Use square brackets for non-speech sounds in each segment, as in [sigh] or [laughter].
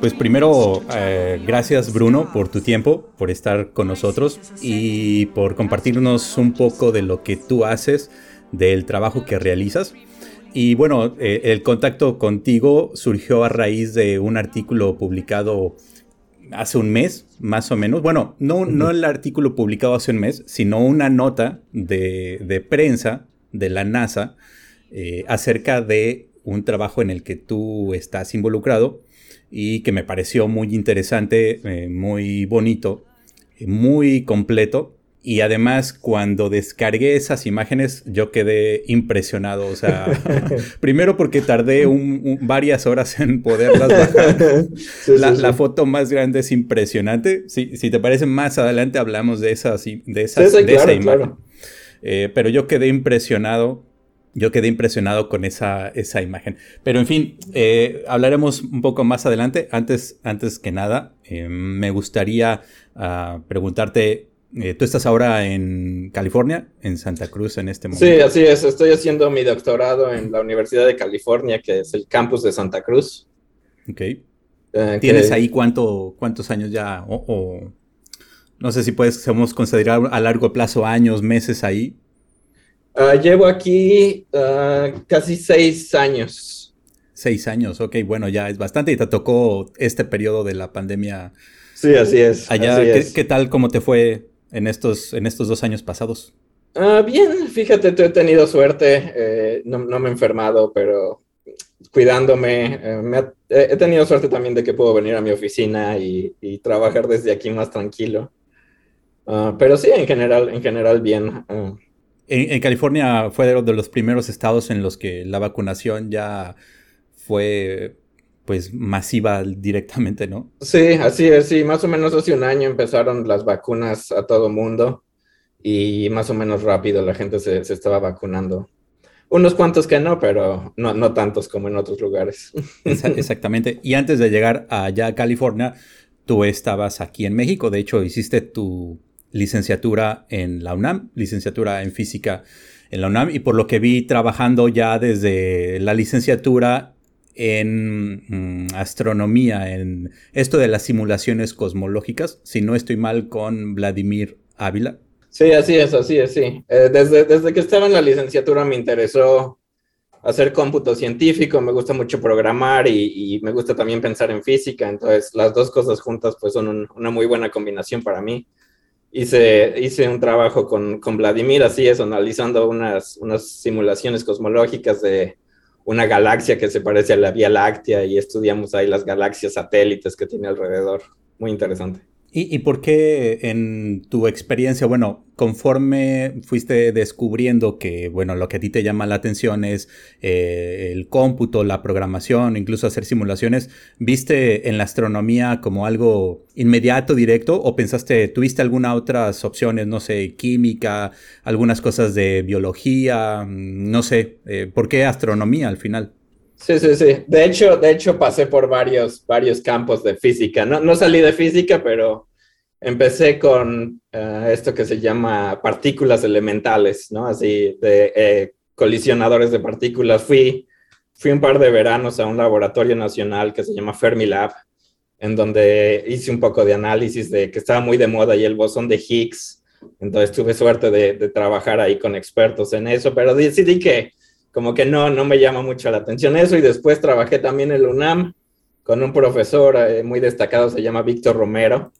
Pues primero, eh, gracias Bruno por tu tiempo, por estar con nosotros y por compartirnos un poco de lo que tú haces, del trabajo que realizas. Y bueno, eh, el contacto contigo surgió a raíz de un artículo publicado hace un mes, más o menos. Bueno, no, no el artículo publicado hace un mes, sino una nota de, prensa de la NASA eh, acerca de un trabajo en el que tú estás involucrado y que me pareció muy interesante, eh, muy bonito, muy completo. Y además, cuando descargué esas imágenes, yo quedé impresionado. O sea, [laughs] primero porque tardé varias horas en poderlas bajar. [laughs] la, foto más grande es impresionante. Si, si te parece, más adelante hablamos de, esas, de, esas, de esa imagen. Eh, pero yo quedé impresionado. Yo quedé impresionado con esa, esa imagen. Pero en fin, eh, hablaremos un poco más adelante. Antes, antes que nada, eh, me gustaría ah, preguntarte eh, tú estás ahora en California, en Santa Cruz en este momento. Sí, así es. Estoy haciendo mi doctorado en la Universidad de California, que es el campus de Santa Cruz. Ok. ¿Tienes ahí cuánto, cuántos años ya? O, no sé si puedes considerar a largo plazo años, meses ahí. Ah, llevo aquí ah, casi seis años. Seis años, ok, bueno, ya es bastante. Y te tocó este periodo de la pandemia. Sí, así es. Allá, ¿qué, tal, cómo te fue en estos, en estos dos años pasados? Ah, bien, fíjate, he tenido suerte, eh, no, me he enfermado, pero cuidándome, eh, he tenido suerte también de que puedo venir a mi oficina y, trabajar desde aquí más tranquilo. Pero sí, en general, en general bien. En, California fue de los primeros estados en los que la vacunación ya fue pues masiva directamente, ¿no? Sí, así es, sí, más o menos hace un año empezaron las vacunas a todo mundo y más o menos rápido la gente se, estaba vacunando. Unos cuantos que no, pero no, no tantos como en otros lugares. [laughs] Exactamente. Y antes de llegar allá a California, tú estabas aquí en México. De hecho, hiciste tu licenciatura en la UNAM, licenciatura en física en la UNAM. Y por lo que vi trabajando ya desde la licenciatura en mm, astronomía, en esto de las simulaciones cosmológicas, si no estoy mal con Vladimir Ávila. Sí, así es, así es, sí. Eh, desde, desde que estaba en la licenciatura me interesó hacer cómputo científico, me gusta mucho programar y, me gusta también pensar en física, entonces las dos cosas juntas pues son una muy buena combinación para mí. Hice, hice un trabajo con, con Vladimir, así es, analizando unas, unas simulaciones cosmológicas de, una galaxia que se parece a la Vía Láctea y estudiamos ahí las galaxias satélites que tiene alrededor. Muy interesante. ¿Y, por qué en tu experiencia, bueno, conforme fuiste descubriendo que, bueno, lo que a ti te llama la atención es eh, el cómputo, la programación, incluso hacer simulaciones, ¿viste en la astronomía como algo inmediato, directo, o pensaste, tuviste algunas otras opciones, no sé, química, algunas cosas de biología, no sé, eh, ¿por qué astronomía al final? Sí, sí, sí. De hecho, de hecho pasé por varios, varios campos de física. No, no salí de física, pero empecé con eh, esto que se llama partículas elementales, ¿no? Así, de eh, colisionadores de partículas. Fui, fui un par de veranos a un laboratorio nacional que se llama Fermilab, en donde hice un poco de análisis de que estaba muy de moda y el bosón de Higgs. Entonces tuve suerte de, de trabajar ahí con expertos en eso, pero decidí que como que no, no me llama mucho la atención eso. Y después trabajé también en el UNAM con un profesor eh, muy destacado, se llama Víctor Romero,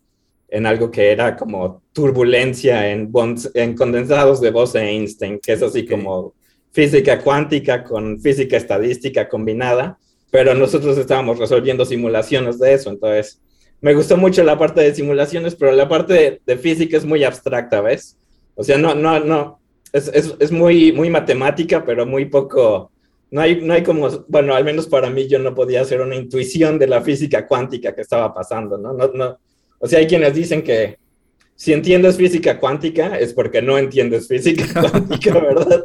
en algo que era como turbulencia en, en condensados de Bose-Einstein, que es así como física cuántica con física estadística combinada, pero nosotros estábamos resolviendo simulaciones de eso, entonces me gustó mucho la parte de simulaciones, pero la parte de, de física es muy abstracta, ¿ves? O sea, no, no, no, es, muy, muy matemática, pero muy poco, no hay, no hay como, bueno, al menos para mí yo no podía hacer una intuición de la física cuántica que estaba pasando, ¿no? no, no o sea, hay quienes dicen que si entiendes física cuántica es porque no entiendes física [laughs] cuántica, ¿verdad?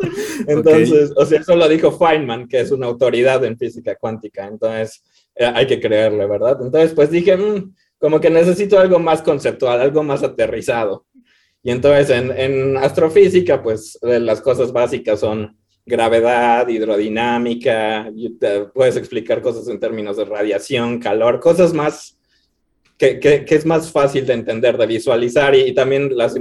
Entonces, o sea, eso lo dijo Feynman, que es una autoridad en física cuántica, entonces eh, hay que creerle, ¿verdad? Entonces, pues dije, mm, como que necesito algo más conceptual, algo más aterrizado. Y entonces en, astrofísica, pues las cosas básicas son gravedad, hidrodinámica, puedes explicar cosas en términos de radiación, calor, cosas más que, que, es más fácil de entender, de visualizar y, también las...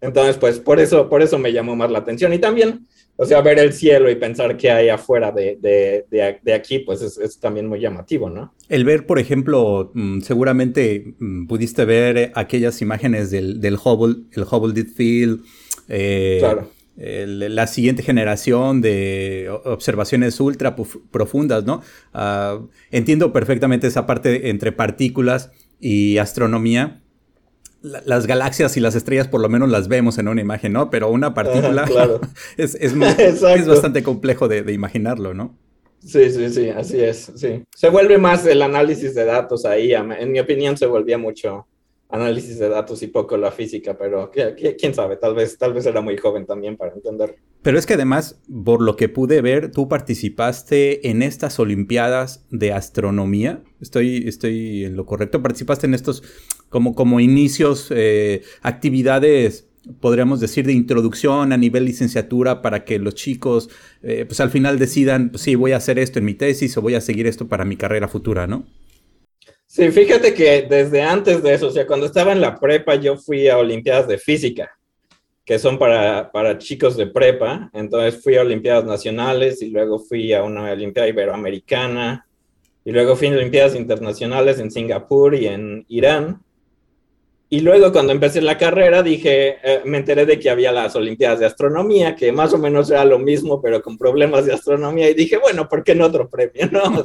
Entonces, pues por eso, por eso me llamó más la atención. Y también, o sea, ver el cielo y pensar qué hay afuera de, de, de, aquí, pues es, es, también muy llamativo, ¿no? El ver, por ejemplo, mm, seguramente mm, pudiste ver aquellas imágenes del, del Hubble, el Hubble Deep Field, eh, claro la siguiente generación de observaciones ultra profundas, ¿no? Ah, entiendo perfectamente esa parte entre partículas y astronomía. Las galaxias y las estrellas por lo menos las vemos en una imagen, ¿no? Pero una partícula [laughs] es, es, [laughs] bastante complejo de, de, imaginarlo, ¿no? Sí, sí, sí, así es, sí. Se vuelve más el análisis de datos ahí, en mi opinión se volvía mucho, análisis de datos y poco la física, pero quién sabe, tal vez, tal vez era muy joven también para entender. Pero es que además, por lo que pude ver, tú participaste en estas Olimpiadas de Astronomía. Estoy, estoy en lo correcto. Participaste en estos como, como inicios, eh, actividades podríamos decir, de introducción a nivel licenciatura para que los chicos, eh, pues al final decidan, pues, sí, voy a hacer esto en mi tesis o voy a seguir esto para mi carrera futura, ¿no? Sí, fíjate que desde antes de eso, o sea, cuando estaba en la prepa, yo fui a Olimpiadas de Física, que son para, para chicos de prepa. Entonces fui a Olimpiadas Nacionales y luego fui a una Olimpiada Iberoamericana y luego fui a Olimpiadas Internacionales en Singapur y en Irán. Y luego cuando empecé la carrera dije, eh, me enteré de que había las Olimpiadas de Astronomía, que más o menos era lo mismo, pero con problemas de astronomía. Y dije, bueno, ¿por qué no otro premio? ¿no? [laughs] [laughs]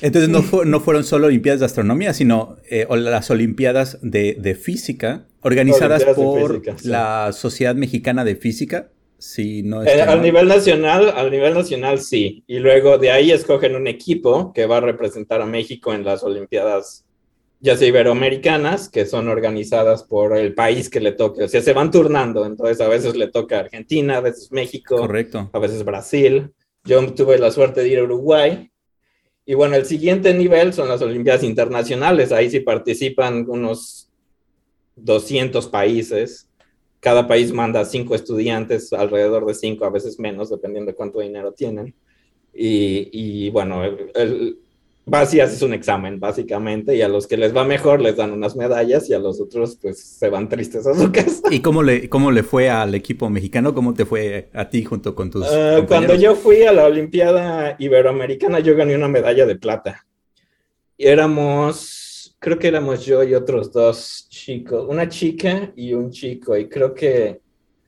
Entonces no, no, fueron solo Olimpiadas de Astronomía, sino eh, las Olimpiadas de, de Física, organizadas por la Sociedad Mexicana de Física. Sí, no eh, al nivel nacional, al nivel nacional sí. Y luego de ahí escogen un equipo que va a representar a México en las Olimpiadas ya sea iberoamericanas, que son organizadas por el país que le toque. O sea, se van turnando. Entonces, a veces le toca Argentina, a veces México. Correcto. A veces Brasil. Yo tuve la suerte de ir a Uruguay. Y bueno, el siguiente nivel son las Olimpiadas Internacionales. Ahí sí participan unos 200 países. Cada país manda cinco estudiantes, alrededor de cinco, a veces menos, dependiendo de cuánto dinero tienen. Y, y bueno, el, vas y haces un examen, básicamente, y a los que les va mejor les dan unas medallas y a los otros, pues, se van tristes a su casa. ¿Y cómo le, cómo le fue al equipo mexicano? ¿Cómo te fue a ti junto con tus uh, Cuando yo fui a la Olimpiada Iberoamericana, yo gané una medalla de plata. Y éramos, creo que éramos yo y otros dos chicos, una chica y un chico, y creo que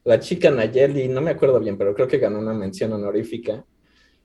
la chica Nayeli, no me acuerdo bien, pero creo que ganó una mención honorífica.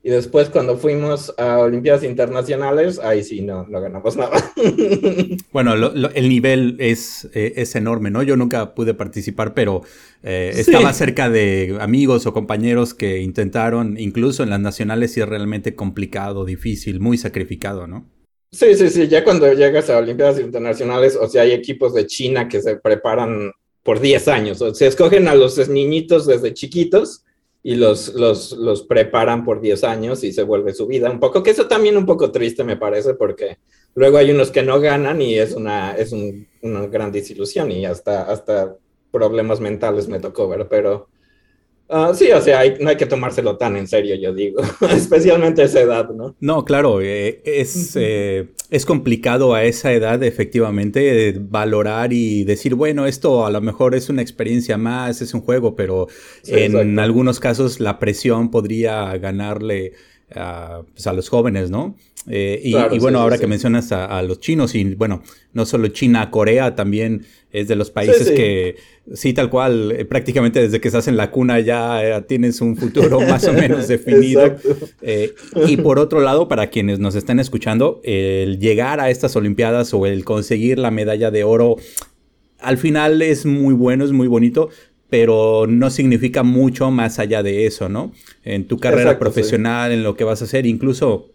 Y después cuando fuimos a Olimpiadas Internacionales, ahí sí, no, no ganamos nada. [laughs] bueno, el nivel es, eh, es, enorme, ¿no? Yo nunca pude participar, pero eh, estaba cerca de amigos o compañeros que intentaron, incluso en las nacionales, y es realmente complicado, difícil, muy sacrificado, ¿no? Sí, sí, sí, ya cuando llegas a Olimpiadas Internacionales, o sea, hay equipos de China que se preparan por 10 años, o sea, escogen a los niñitos desde chiquitos y los, los, los preparan por 10 años y se vuelve su vida. Un poco, que eso también un poco triste me parece porque luego hay unos que no ganan y es una, es una gran desilusión y hasta, hasta problemas mentales me tocó ver, pero Ah, sí, o sea, no hay que tomárselo tan en serio, yo digo, [laughs] especialmente a esa edad, ¿no? No, claro, eh, es, eh, es complicado a esa edad efectivamente valorar y decir, bueno, esto a lo mejor es una experiencia más, es un juego, pero en algunos casos la presión podría ganarle a, pues, a los jóvenes, ¿no? Eh, y, bueno, ahora que mencionas a, los chinos, y bueno, no solo China, Corea también es de los países que, sí, tal cual, eh, prácticamente desde que estás en la cuna ya eh, tienes un futuro más o menos [laughs] definido. y por otro lado, para quienes nos están escuchando, el llegar a estas Olimpiadas o el conseguir la medalla de oro, al final es muy bueno, es muy bonito, pero no significa mucho más allá de eso, ¿no? En tu carrera profesional, en lo que vas a hacer, incluso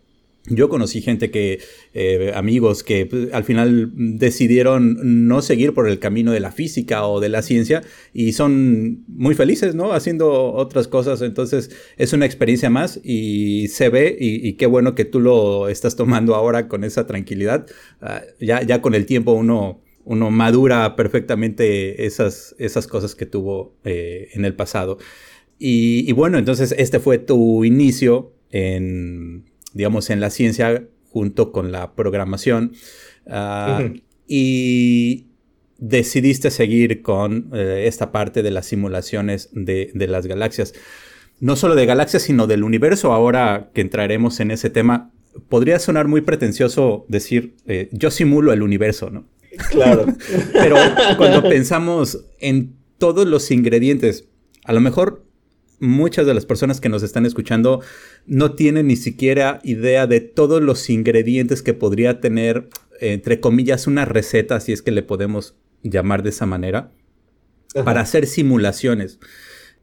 yo conocí gente que, eh, amigos que pues, al final decidieron no seguir por el camino de la física o de la ciencia y son muy felices, ¿no? Haciendo otras cosas. Entonces es una experiencia más y se ve y, qué bueno que tú lo estás tomando ahora con esa tranquilidad. Ah, ya, ya con el tiempo uno uno madura perfectamente esas, esas cosas que tuvo eh, en el pasado. Y, bueno, entonces este fue tu inicio en, digamos, en la ciencia junto con la programación. Ah, y decidiste seguir con eh, esta parte de las simulaciones de, las galaxias. No solo de galaxias, sino del universo. Ahora que entraremos en ese tema, podría sonar muy pretencioso decir, eh, yo simulo el universo, ¿no? Claro. [laughs] Pero cuando pensamos en todos los ingredientes, a lo mejor muchas de las personas que nos están escuchando no tienen ni siquiera idea de todos los ingredientes que podría tener, entre comillas, una receta, si es que le podemos llamar de esa manera, para hacer simulaciones.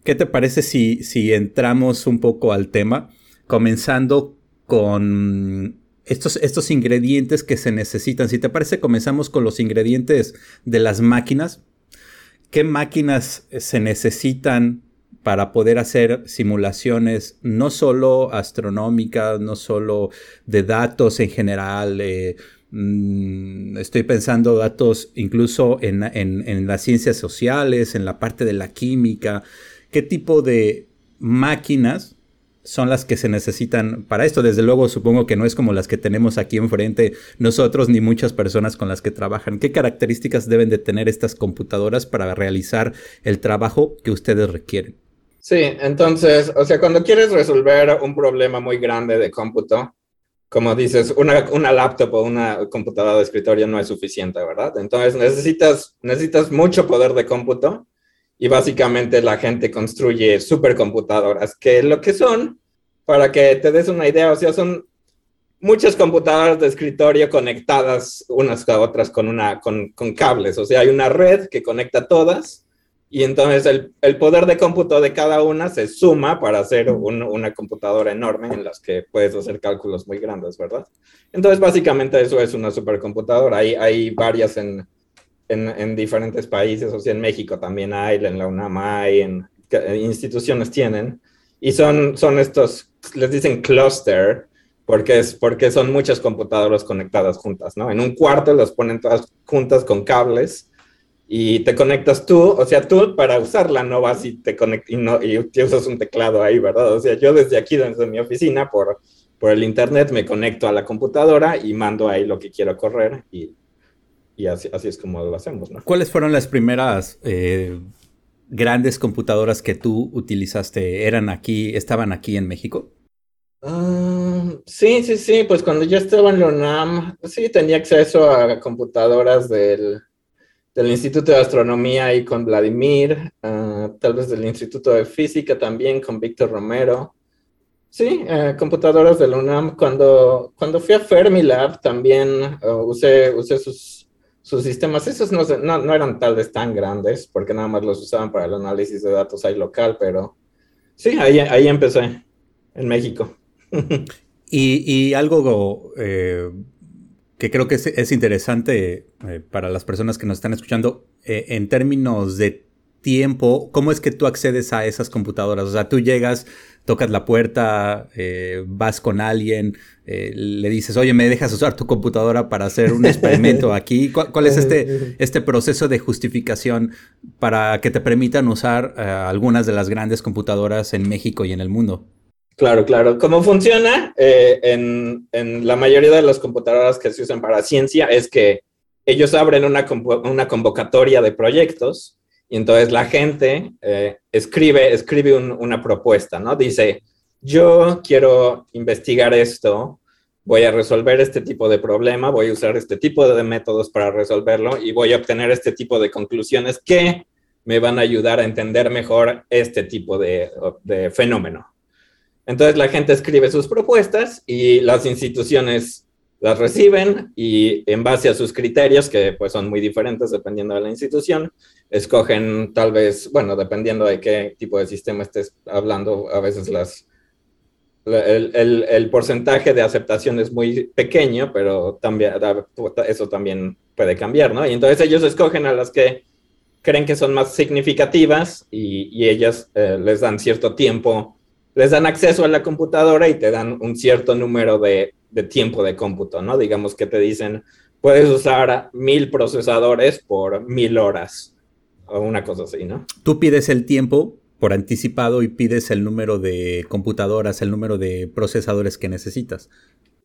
¿Qué te parece si, si entramos un poco al tema, comenzando con estos, estos ingredientes que se necesitan? Si te parece, comenzamos con los ingredientes de las máquinas. ¿Qué máquinas se necesitan para poder hacer simulaciones no solo astronómicas, no solo de datos en general. Eh, mm, estoy pensando datos incluso en, en, las ciencias sociales, en la parte de la química. ¿Qué tipo de máquinas son las que se necesitan para esto. Desde luego, supongo que no es como las que tenemos aquí enfrente nosotros ni muchas personas con las que trabajan. ¿Qué características deben de tener estas computadoras para realizar el trabajo que ustedes requieren? Sí, entonces, o sea, cuando quieres resolver un problema muy grande de cómputo, como dices, una, una laptop o una computadora de escritorio no es suficiente, ¿verdad? Entonces necesitas, necesitas mucho poder de cómputo y básicamente la gente construye supercomputadoras, que lo que son, para que te des una idea, o sea, son muchas computadoras de escritorio conectadas unas a otras con, una, con, cables, o sea, hay una red que conecta todas y entonces el, el, poder de cómputo de cada una se suma para hacer una computadora enorme en las que puedes hacer cálculos muy grandes, ¿verdad? Entonces básicamente eso es una supercomputadora. Hay, hay varias en, en, en diferentes países, o sea, en México también hay, en la UNAM hay, en, instituciones tienen. Y son, son estos, les dicen cluster, porque, es, porque son muchas computadoras conectadas juntas, ¿no? En un cuarto las ponen todas juntas con cables y te conectas tú, o sea, tú para usarla no vas y te conectas y, no, y usas un teclado ahí, ¿verdad? O sea, yo desde aquí, desde mi oficina, por, por el internet, me conecto a la computadora y mando ahí lo que quiero correr y, y así, así, es como lo hacemos, ¿no? ¿Cuáles fueron las primeras eh, grandes computadoras que tú utilizaste? ¿Eran aquí, estaban aquí en México? Ah, sí, sí, sí, pues cuando yo estaba en la UNAM, sí tenía acceso a computadoras del del Instituto de Astronomía y con Vladimir, ah, tal vez del Instituto de Física también con Víctor Romero. Sí, eh, computadoras de la UNAM. Cuando, cuando fui a Fermilab también uh, usé, usé sus, sus sistemas. Esos no, no, no, eran tal vez tan grandes porque nada más los usaban para el análisis de datos ahí local, pero sí, ahí, ahí empecé, en México. [laughs] y, y, algo eh, que creo que es, interesante eh, para las personas que nos están escuchando eh, en términos de tiempo, ¿cómo es que tú accedes a esas computadoras? O sea, tú llegas, tocas la puerta, eh, vas con alguien, le dices, oye, ¿me dejas usar tu computadora para hacer un experimento [laughs] aquí? ¿Cuál, es este, este proceso de justificación para que te permitan usar algunas de las grandes computadoras en México y en el mundo? Claro, claro. ¿Cómo funciona eh, en, en, la mayoría de las computadoras que se usan para ciencia? Es que ellos abren una, una convocatoria de proyectos y entonces la gente eh, escribe, escribe una propuesta, ¿no? Dice, yo quiero investigar esto, voy a resolver este tipo de problema, voy a usar este tipo de métodos para resolverlo y voy a obtener este tipo de conclusiones que me van a ayudar a entender mejor este tipo de, de fenómeno. Entonces la gente escribe sus propuestas y las instituciones las reciben y en base a sus criterios, que pues son muy diferentes dependiendo de la institución, escogen tal vez, bueno, dependiendo de qué tipo de sistema estés hablando, a veces las, el, el, porcentaje de aceptación es muy pequeño, pero también eso también puede cambiar, ¿no? Y entonces ellos escogen a las que creen que son más significativas y, y ellas eh, les dan cierto tiempo les dan acceso a la computadora y te dan un cierto número de, tiempo de cómputo, ¿no? Digamos que te dicen, puedes usar mil procesadores por mil horas o una cosa así, ¿no? Tú pides el tiempo por anticipado y pides el número de computadoras, el número de procesadores que necesitas.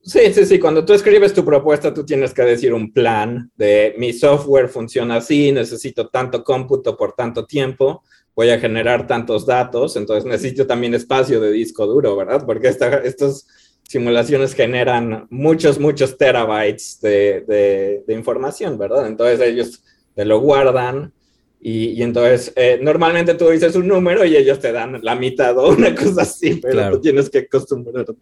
Sí, sí, sí. Cuando tú escribes tu propuesta, tú tienes que decir un plan de mi software funciona así, necesito tanto cómputo por tanto tiempo, voy a generar tantos datos, entonces necesito también espacio de disco duro, ¿verdad? Porque estas simulaciones generan muchos, muchos terabytes de, de información, ¿verdad? Entonces ellos te lo guardan y, entonces, eh, normalmente tú dices un número y ellos te dan la mitad o una cosa así, pero tú tienes que acostumbrarte.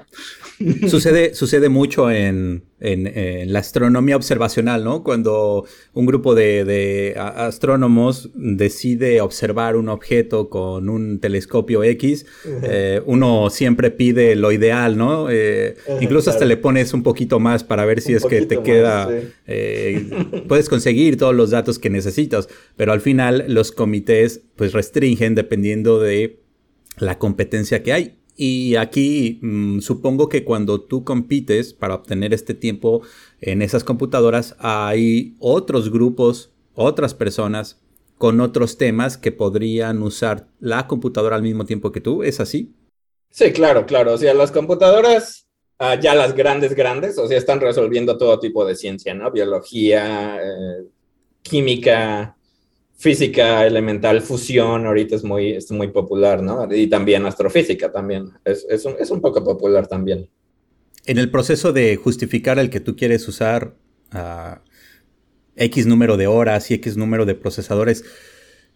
[laughs] Sucede, sucede mucho en, en, la astronomía observacional, ¿no? Cuando un grupo de, astrónomos decide observar un objeto con un telescopio X, eh, uno siempre pide lo ideal, ¿no? Eh, incluso hasta le pones un poquito más para ver si es que te queda, eh, puedes conseguir todos los datos que necesitas, pero al final los comités pues restringen dependiendo de la competencia que hay. Y aquí mm, supongo que cuando tú compites para obtener este tiempo en esas computadoras, hay otros grupos, otras personas con otros temas que podrían usar la computadora al mismo tiempo que tú. ¿Es así? Sí, claro, claro. O sea, las computadoras, ah, ya las grandes, grandes, o sea, están resolviendo todo tipo de ciencia, ¿no? Biología, eh, química, física elemental, fusión, ahorita es muy, es muy popular, ¿no? Y también astrofísica también, es, es, un, es, un, poco popular también. En el proceso de justificar el que tú quieres usar uh, X número de horas y X número de procesadores,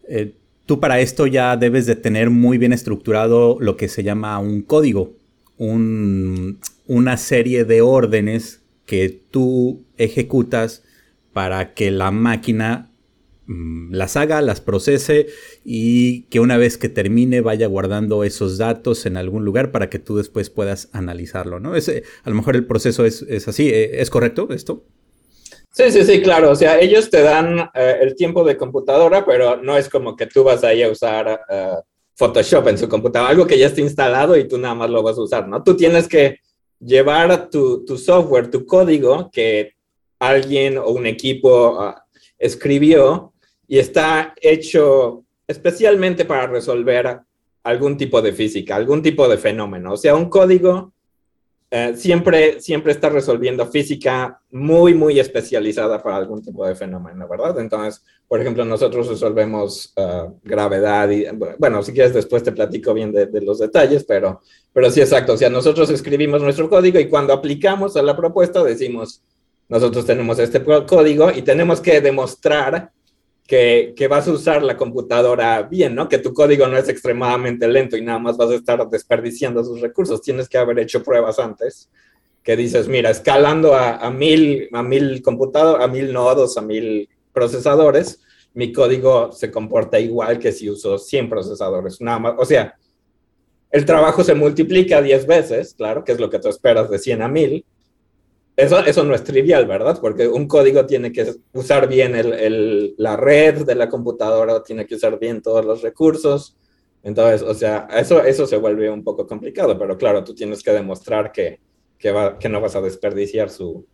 eh, tú para esto ya debes de tener muy bien estructurado lo que se llama un código, un, una serie de órdenes que tú ejecutas para que la máquina las haga, las procese y que una vez que termine vaya guardando esos datos en algún lugar para que tú después puedas analizarlo, ¿no? Ese, a lo mejor el proceso es, así, ¿e, ¿es correcto esto? Sí, sí, sí, claro. O sea, ellos te dan eh, el tiempo de computadora, pero no es como que tú vas ahí a usar eh, Photoshop en su computadora, algo que ya está instalado y tú nada más lo vas a usar, ¿no? Tú tienes que llevar tu, tu software, tu código que alguien o un equipo ah, escribió y está hecho especialmente para resolver algún tipo de física, algún tipo de fenómeno. O sea, un código eh, siempre, siempre está resolviendo física muy, muy especializada para algún tipo de fenómeno, ¿verdad? Entonces, por ejemplo, nosotros resolvemos eh, gravedad y, bueno, si quieres después te platico bien de, de, los detalles, pero, pero sí, exacto. O sea, nosotros escribimos nuestro código y cuando aplicamos a la propuesta decimos, nosotros tenemos este código y tenemos que demostrar que, vas a usar la computadora bien, ¿no? Que tu código no es extremadamente lento y nada más vas a estar desperdiciando sus recursos. Tienes que haber hecho pruebas antes que dices, mira, escalando a, mil, a mil computadores, a mil nodos, a mil procesadores, mi código se comporta igual que si uso 100 procesadores, nada más. O sea, el trabajo se multiplica 10 veces, claro, que es lo que tú esperas de 100 a 1000, eso, no es trivial, ¿verdad? Porque un código tiene que usar bien la red de la computadora, tiene que usar bien todos los recursos. Entonces, o sea, eso, eso se vuelve un poco complicado, pero claro, tú tienes que demostrar que, que, no vas a desperdiciar su,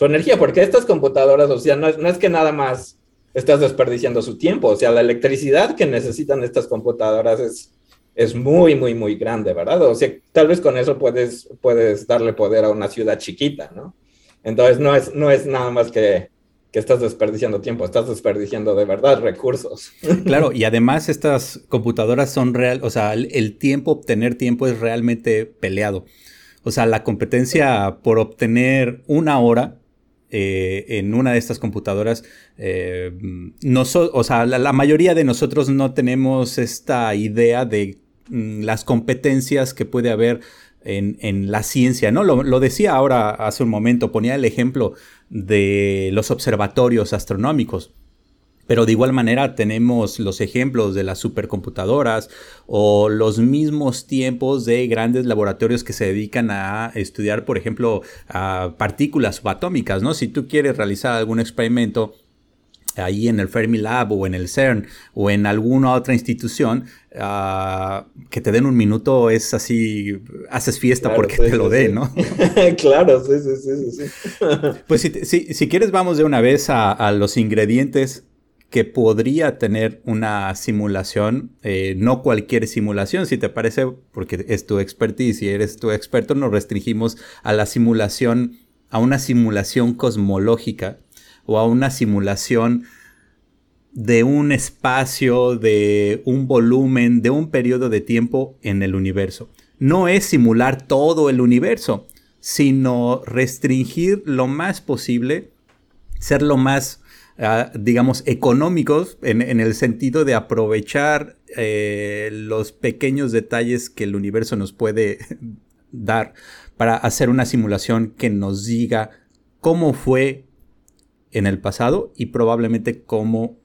energía, porque estas computadoras, o sea, no es, no es que nada más estás desperdiciando su tiempo, o sea, la electricidad que necesitan estas computadoras es, es muy, muy, muy grande, ¿verdad? O sea, tal vez con eso puedes, puedes darle poder a una ciudad chiquita, ¿no? Entonces no es, no es nada más que, que estás desperdiciando tiempo, estás desperdiciando de verdad recursos. [laughs] Claro, y además estas computadoras son real, o sea, el, tiempo, obtener tiempo es realmente peleado. O sea, la competencia por obtener una hora eh, en una de estas computadoras, eh, no o sea, la, mayoría de nosotros no tenemos esta idea de mm, las competencias que puede haber en, la ciencia, ¿no? Lo, decía ahora hace un momento, ponía el ejemplo de los observatorios astronómicos. Pero de igual manera tenemos los ejemplos de las supercomputadoras o los mismos tiempos de grandes laboratorios que se dedican a estudiar, por ejemplo, a partículas subatómicas, ¿no? Si tú quieres realizar algún experimento, ahí en el Fermilab o en el CERN o en alguna otra institución, ah, que te den un minuto es así, haces fiesta porque te lo den, ¿no? [laughs] claro, sí, sí, sí, sí. [laughs] pues si, quieres vamos de una vez a, los ingredientes que podría tener una simulación, eh, no cualquier simulación, si te parece, porque es tu expertise y eres tu experto, nos restringimos a la simulación, a una simulación cosmológica o a una simulación de un espacio, de un volumen, de un periodo de tiempo en el universo. No es simular todo el universo, sino restringir lo más posible, ser lo más, ah, digamos, económicos en, el sentido de aprovechar eh, los pequeños detalles que el universo nos puede [laughs] dar para hacer una simulación que nos diga cómo fue en el pasado y probablemente cómo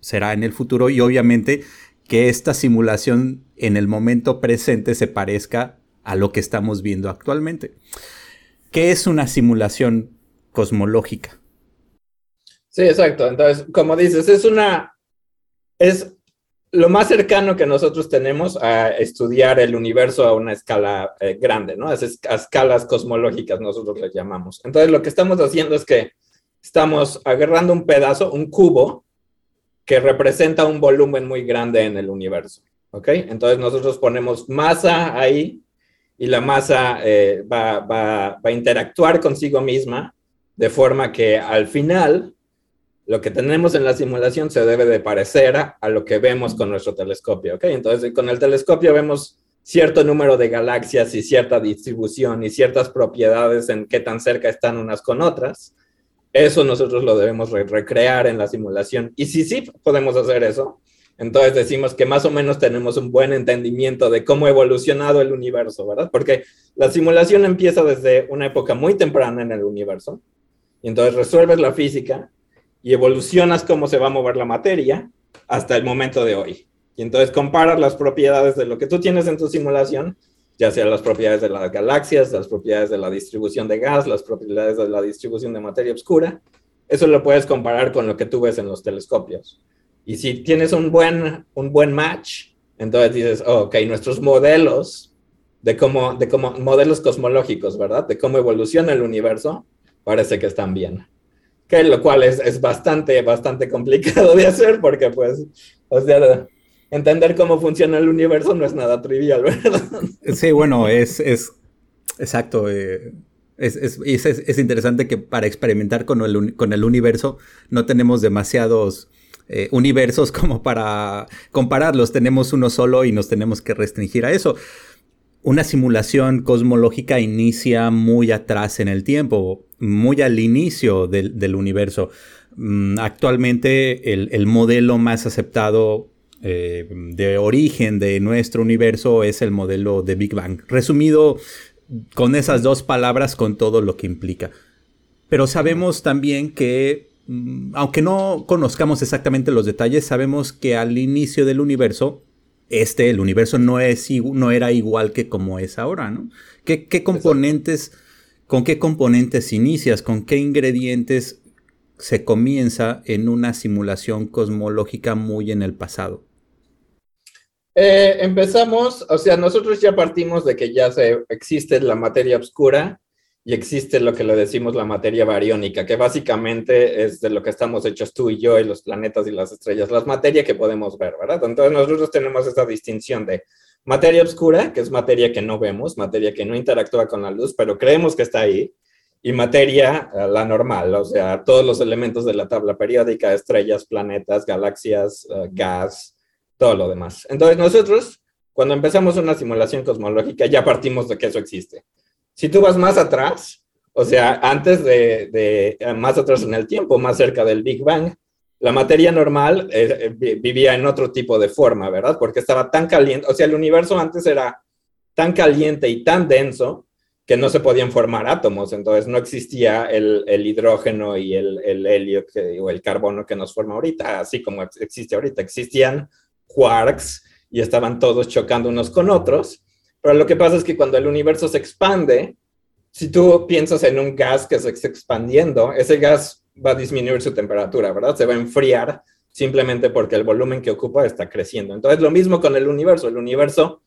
será en el futuro y obviamente que esta simulación en el momento presente se parezca a lo que estamos viendo actualmente. ¿Qué es una simulación cosmológica? Sí, exacto. Entonces, como dices, es una, es lo más cercano que nosotros tenemos a estudiar el universo a una escala eh, grande, ¿no? a escalas cosmológicas nosotros le llamamos. Entonces, lo que estamos haciendo es que estamos agarrando un pedazo, un cubo, que representa un volumen muy grande en el universo. ¿Ok? Entonces nosotros ponemos masa ahí y la masa eh, va, va, a interactuar consigo misma de forma que al final lo que tenemos en la simulación se debe de parecer a, lo que vemos con nuestro telescopio. ¿Ok? Entonces con el telescopio vemos cierto número de galaxias y cierta distribución y ciertas propiedades en qué tan cerca están unas con otras. Eso nosotros lo debemos recrear en la simulación. Y si sí podemos hacer eso, entonces decimos que más o menos tenemos un buen entendimiento de cómo ha evolucionado el universo, ¿verdad? Porque la simulación empieza desde una época muy temprana en el universo. Y entonces resuelves la física y evolucionas cómo se va a mover la materia hasta el momento de hoy. Y entonces comparas las propiedades de lo que tú tienes en tu simulación ya sea las propiedades de las galaxias, las propiedades de la distribución de gas, las propiedades de la distribución de materia oscura. Eso lo puedes comparar con lo que tú ves en los telescopios. Y si tienes un buen, un buen match, entonces dices, oh, ok, nuestros modelos de cómo, de cómo, modelos cosmológicos, ¿verdad? De cómo evoluciona el universo, parece que están bien. Que lo cual es, es bastante, bastante complicado de hacer porque, pues, o sea, entender cómo funciona el universo no es nada trivial, ¿verdad? Sí, bueno, es, es exacto. Eh, es, es, es, interesante que para experimentar con el, con el universo no tenemos demasiados eh, universos [laughs] como para compararlos. Tenemos uno solo y nos tenemos que restringir a eso. Una simulación cosmológica inicia muy atrás en el tiempo, muy al inicio del, del universo. Mm, actualmente el, el modelo más aceptado eh, de origen de nuestro universo es el modelo de Big Bang. Resumido con esas dos palabras, con todo lo que implica. Pero sabemos también que, mm, aunque no conozcamos exactamente los detalles, sabemos que al inicio del universo, este, el universo no, es, no era igual que como es ahora, ¿no? ¿Qué, qué componentes, con qué componentes inicias, con qué ingredientes se comienza en una simulación cosmológica muy en el pasado? Eh, empezamos, o sea, nosotros ya partimos de que ya se, existe la materia oscura y existe lo que le decimos la materia bariónica, que básicamente es de lo que estamos hechos tú y yo y los planetas y las estrellas, la materia que podemos ver, ¿verdad? Entonces nosotros tenemos esta distinción de materia oscura, que es materia que no vemos, materia que no interactúa con la luz, pero creemos que está ahí, y materia, eh, la normal, o sea, todos los elementos de la tabla periódica, estrellas, planetas, galaxias, eh, gas, todo lo demás. Entonces nosotros, cuando empezamos una simulación cosmológica, ya partimos de que eso existe. Si tú vas más atrás, o sea, antes de, de eh, más atrás en el tiempo, más cerca del Big Bang, la materia normal eh, eh, vivía en otro tipo de forma, ¿verdad? Porque estaba tan caliente, o sea, el universo antes era tan caliente y tan denso que no se podían formar átomos, entonces no existía el, el hidrógeno y el, el helio o el carbono que nos forma ahorita, así como existe ahorita. Existían quarks y estaban todos chocando unos con otros. Pero lo que pasa es que cuando el universo se expande, si tú piensas en un gas que se está expandiendo, ese gas va a disminuir su temperatura, ¿verdad? Se va a enfriar simplemente porque el volumen que ocupa está creciendo. Entonces, lo mismo con el universo. El universo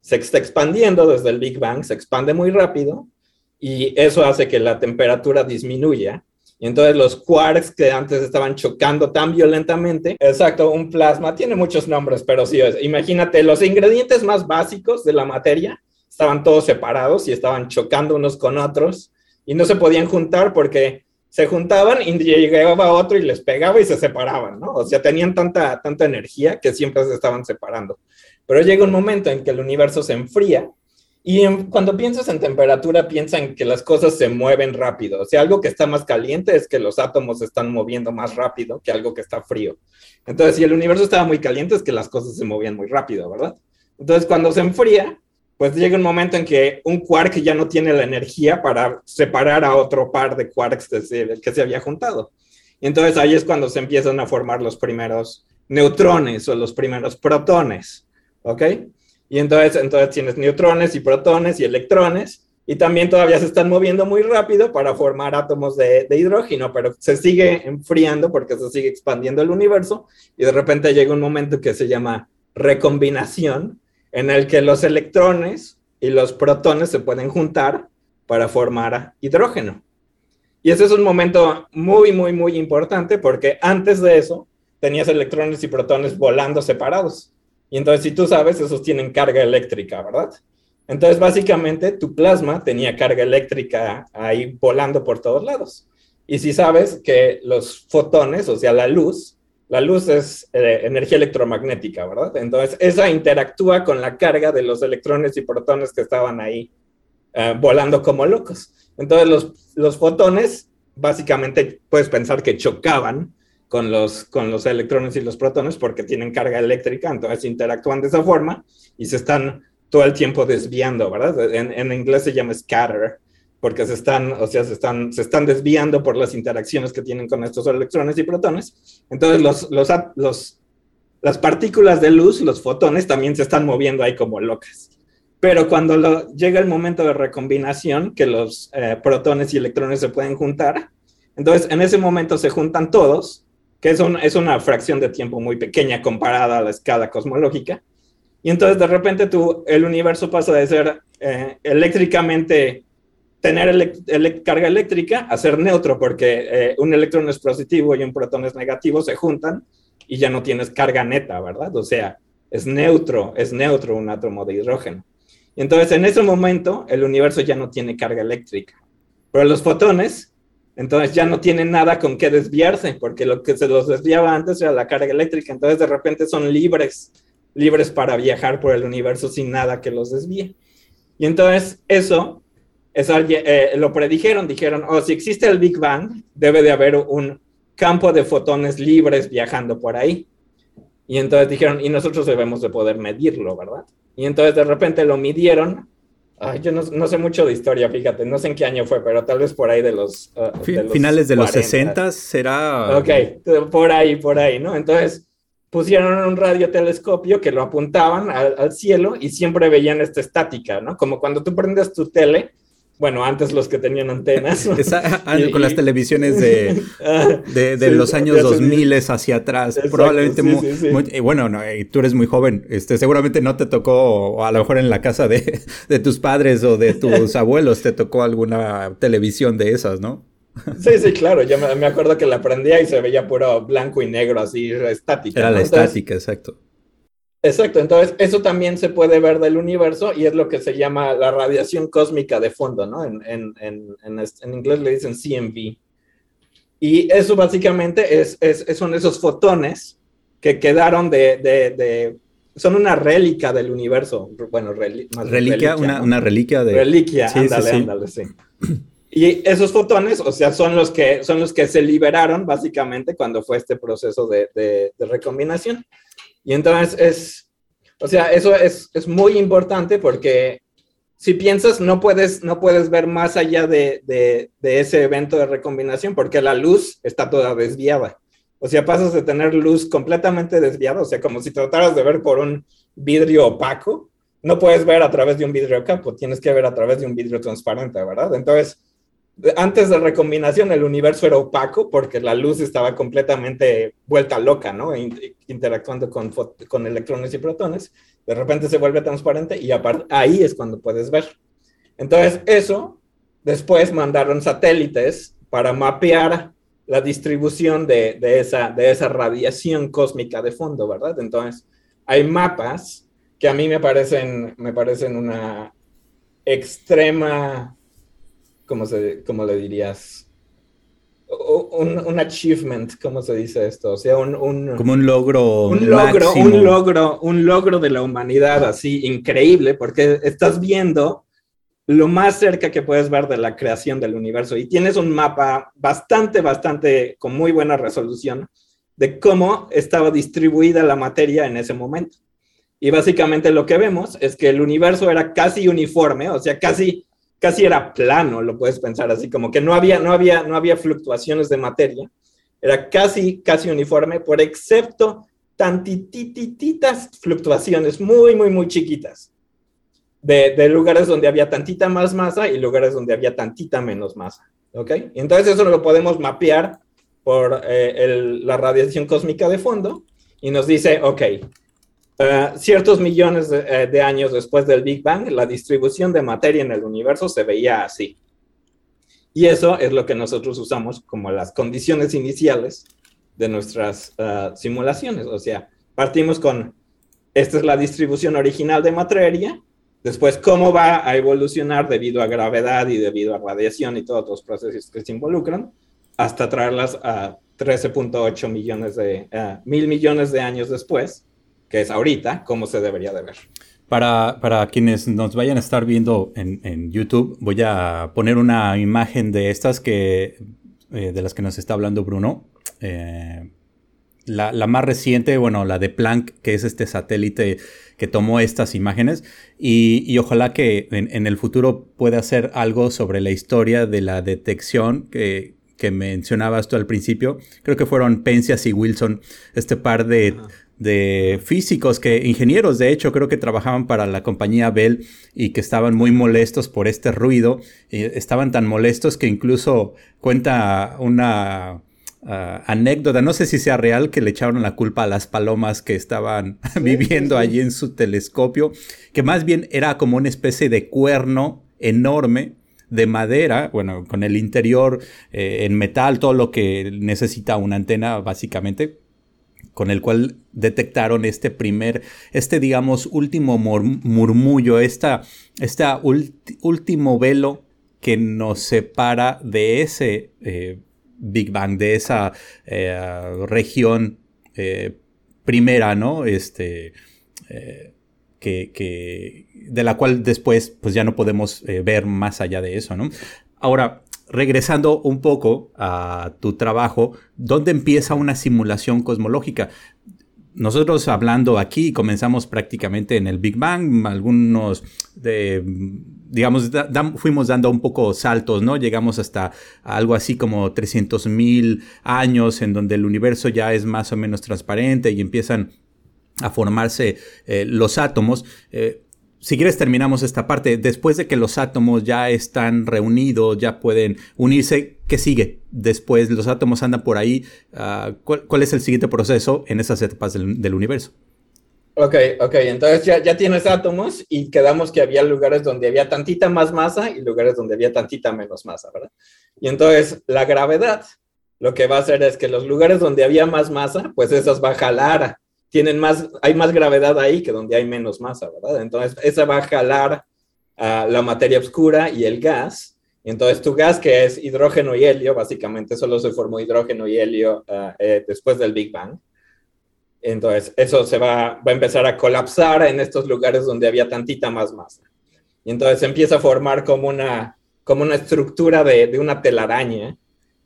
se está expandiendo desde el Big Bang, se expande muy rápido y eso hace que la temperatura disminuya. Y entonces los quarks que antes estaban chocando tan violentamente, exacto, un plasma tiene muchos nombres, pero sí, imagínate, los ingredientes más básicos de la materia estaban todos separados y estaban chocando unos con otros y no se podían juntar porque se juntaban y llegaba otro y les pegaba y se separaban, ¿no? O sea, tenían tanta, tanta energía que siempre se estaban separando. Pero llega un momento en que el universo se enfría y cuando piensas en temperatura, piensan que las cosas se mueven rápido. O sea, algo que está más caliente es que los átomos se están moviendo más rápido que algo que está frío. Entonces, si el universo estaba muy caliente, es que las cosas se movían muy rápido, ¿verdad? Entonces, cuando se enfría, pues llega un momento en que un quark ya no tiene la energía para separar a otro par de quarks que se, que se había juntado. Y entonces ahí es cuando se empiezan a formar los primeros neutrones o los primeros protones, ¿ok? Y entonces, entonces tienes neutrones y protones y electrones, y también todavía se están moviendo muy rápido para formar átomos de, de, hidrógeno, pero se sigue enfriando porque se sigue expandiendo el universo, y de repente llega un momento que se llama recombinación, en el que los electrones y los protones se pueden juntar para formar hidrógeno. Y ese es un momento muy, muy, muy importante porque antes de eso tenías electrones y protones volando separados. Y entonces, si tú sabes, esos tienen carga eléctrica, ¿verdad? Entonces, básicamente, tu plasma tenía carga eléctrica ahí volando por todos lados. Y si sabes que los fotones, o sea, la luz, la luz es eh, energía electromagnética, ¿verdad? Entonces, esa interactúa con la carga de los electrones y protones que estaban ahí eh, volando como locos. Entonces, los, los fotones, básicamente, puedes pensar que chocaban con los, con los electrones y los protones porque tienen carga eléctrica, entonces interactúan de esa forma y se están todo el tiempo desviando, ¿verdad? En, en inglés se llama scatter, porque se están, o sea, se están, se están desviando por las interacciones que tienen con estos electrones y protones. Entonces, los, los, los, las partículas de luz, los fotones, también se están moviendo ahí como locas. Pero cuando lo, llega el momento de recombinación, que los eh, protones y electrones se pueden juntar, entonces en ese momento se juntan todos, que es, un, es una fracción de tiempo muy pequeña comparada a la escala cosmológica. Y entonces de repente tú, el universo pasa de ser eh, eléctricamente tener carga eléctrica a ser neutro, porque eh, un electrón es positivo y un protón es negativo, se juntan y ya no tienes carga neta, ¿verdad? O sea, es neutro, es neutro un átomo de hidrógeno. Entonces, en ese momento, el universo ya no tiene carga eléctrica. Pero los fotones, entonces ya no tienen nada con qué desviarse, porque lo que se los desviaba antes era la carga eléctrica. Entonces, de repente son libres, libres para viajar por el universo sin nada que los desvíe. Y entonces, eso eh, lo predijeron, dijeron, oh, si existe el Big Bang, debe de haber un campo de fotones libres viajando por ahí. Y entonces dijeron, y nosotros debemos de poder medirlo, ¿verdad? Y entonces de repente lo midieron. Ay, yo no, sé mucho de historia, fíjate, no sé en qué año fue, pero tal vez por ahí de los... Uh, Finales de los 60 será... Ok, por ahí, por ahí, ¿no? Entonces pusieron un radiotelescopio que lo apuntaban al, al cielo y siempre veían esta estática, ¿no? Como cuando tú prendes tu tele bueno, antes los que tenían antenas. Ah, con las televisiones de, ah, [laughs] de, los años 2000 hacia atrás. probablemente muy, bueno, no, eh, tú eres muy joven. Este, seguramente no te tocó, o a lo mejor en la casa de, de tus padres o de tus [laughs] abuelos te tocó alguna televisión de esas, ¿no? Sí, sí, claro. Yo me, acuerdo que la prendía y se veía puro blanco y negro, así estática. Era la estática, exacto. Exacto, entonces eso también se puede ver del universo y es lo que se llama la radiación cósmica de fondo, ¿no? En, en, en, en inglés le dicen CMV. Y eso básicamente es, es, son esos fotones que quedaron de, de, de son una rélica del universo. Bueno, reliquia, una, una, reliquia de... Reliquia, ándale, ándale, sí. Y esos fotones, o sea, son los que, son los que se liberaron básicamente cuando fue este proceso de, de recombinación. Y entonces es, o sea, eso es, es, muy importante porque si piensas, no puedes, no puedes ver más allá de, de, ese evento de recombinación porque la luz está toda desviada. O sea, pasas de tener luz completamente desviada, o sea, como si trataras de ver por un vidrio opaco. No puedes ver a través de un vidrio opaco, tienes que ver a través de un vidrio transparente, ¿verdad? Entonces, antes de recombinación el universo era opaco porque la luz estaba completamente vuelta loca, ¿no? Interactuando con, con electrones y protones. De repente se vuelve transparente y ahí es cuando puedes ver. Entonces, eso, después mandaron satélites para mapear la distribución de, de, esa, de esa radiación cósmica de fondo, ¿verdad? Entonces, hay mapas que a mí me parecen, me parecen una extrema ¿cómo, se, cómo le dirías? Un, un, achievement, ¿cómo se dice esto? O sea, un, un como un logro, un logro, un logro, un logro de la humanidad así increíble, porque estás viendo lo más cerca que puedes ver de la creación del universo y tienes un mapa bastante, bastante con muy buena resolución de cómo estaba distribuida la materia en ese momento. Y básicamente lo que vemos es que el universo era casi uniforme, o sea, casi casi era plano, lo puedes pensar así, como que no había, no había, no había fluctuaciones de materia, era casi, casi uniforme, por excepto tantititas fluctuaciones muy, muy, muy chiquitas, de, lugares donde había tantita más masa y lugares donde había tantita menos masa, ¿ok? entonces eso lo podemos mapear por eh, la radiación cósmica de fondo y nos dice, ok, eh, ciertos millones eh, de, años después del Big Bang, la distribución de materia en el universo se veía así. Y eso es lo que nosotros usamos como las condiciones iniciales de nuestras eh, simulaciones. O sea, partimos con, esta es la distribución original de materia, después cómo va a evolucionar debido a gravedad y debido a radiación y todos los procesos que se involucran, hasta traerlas a 13.8 millones de, mil millones de años después que es ahorita, cómo se debería de ver. Para, para quienes nos vayan a estar viendo en, YouTube, voy a poner una imagen de estas que, eh, de las que nos está hablando Bruno. Eh, la, más reciente, bueno, la de Planck, que es este satélite que tomó estas imágenes. Y, ojalá que en, el futuro pueda hacer algo sobre la historia de la detección que, que mencionabas tú al principio. Creo que fueron Penzias y Wilson, este par de, de físicos, que ingenieros de hecho creo que trabajaban para la compañía Bell y que estaban muy molestos por este ruido. estaban tan molestos que incluso cuenta una ah, anécdota, no sé si sea real, que le echaron la culpa a las palomas que estaban [laughs] viviendo allí en su telescopio, que más bien era como una especie de cuerno enorme de madera, bueno, con el interior eh, en metal, todo lo que necesita una antena básicamente con el cual detectaron este primer, este digamos último murmullo, esta, último velo que nos separa de ese eh, Big Bang, de esa eh, región eh, primera, ¿no? Este, que, de la cual después pues ya no podemos ver más allá de eso, ¿no? Ahora, regresando un poco a tu trabajo, ¿dónde empieza una simulación cosmológica? Nosotros hablando aquí comenzamos prácticamente en el Big Bang, algunos, de, digamos, fuimos dando un poco saltos, ¿no? Llegamos hasta algo así como 300 mil años en donde el universo ya es más o menos transparente y empiezan a formarse eh, los átomos. Eh, si quieres terminamos esta parte. Después de que los átomos ya están reunidos, ya pueden unirse, ¿qué sigue? Después los átomos andan por ahí. Ah, ¿cuál, es el siguiente proceso en esas etapas del, universo? Ok, ok, entonces ya, ya, tienes átomos y quedamos que había lugares donde había tantita más masa y lugares donde había tantita menos masa, ¿verdad? Y entonces la gravedad lo que va a hacer es que los lugares donde había más masa, pues esas va a jalar tienen más, hay más gravedad ahí que donde hay menos masa, ¿verdad? Entonces, esa va a jalar a la materia oscura y el gas. Entonces, tu gas, que es hidrógeno y helio, básicamente solo se formó hidrógeno y helio ah, eh, después del Big Bang. Entonces, eso se va, va a empezar a colapsar en estos lugares donde había tantita más masa. Y entonces empieza a formar como una, como una estructura de, de una telaraña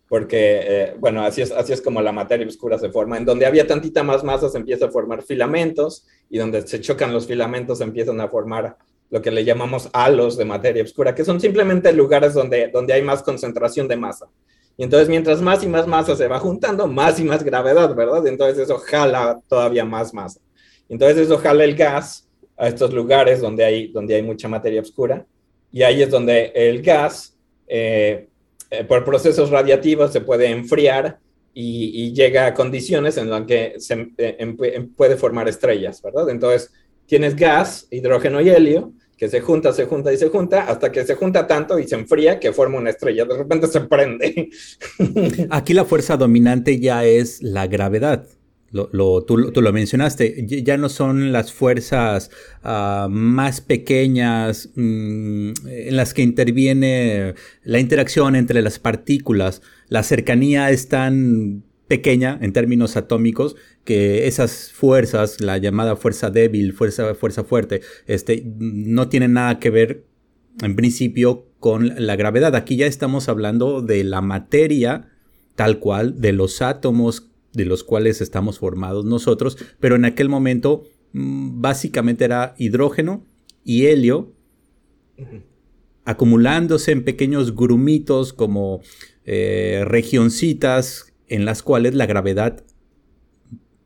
porque, eh, bueno, así es, así es como la materia oscura se forma. En donde había tantita más masa se empieza a formar filamentos y donde se chocan los filamentos se empiezan a formar lo que le llamamos halos de materia oscura, que son simplemente lugares donde, donde hay más concentración de masa. Y entonces mientras más y más masa se va juntando, más y más gravedad, ¿verdad? Entonces eso jala todavía más masa. Entonces eso jala el gas a estos lugares donde hay, donde hay mucha materia oscura. Y ahí es donde el gas... Eh, eh, por procesos radiativos se puede enfriar y, llega a condiciones en las que se eh, em, em, puede formar estrellas, ¿verdad? Entonces, tienes gas, hidrógeno y helio, que se junta, se junta y se junta, hasta que se junta tanto y se enfría que forma una estrella. De repente se prende. [laughs] Aquí la fuerza dominante ya es la gravedad. Lo, tú, lo mencionaste, ya no son las fuerzas ah, más pequeñas mm, en las que interviene la interacción entre las partículas. La cercanía es tan pequeña en términos atómicos que esas fuerzas, la llamada fuerza débil, fuerza, fuerza fuerte, este, no tienen nada que ver en principio con la gravedad. Aquí ya estamos hablando de la materia tal cual, de los átomos de los cuales estamos formados nosotros, pero en aquel momento mm, básicamente era hidrógeno y helio acumulándose en pequeños grumitos como eh, regioncitas en las cuales la gravedad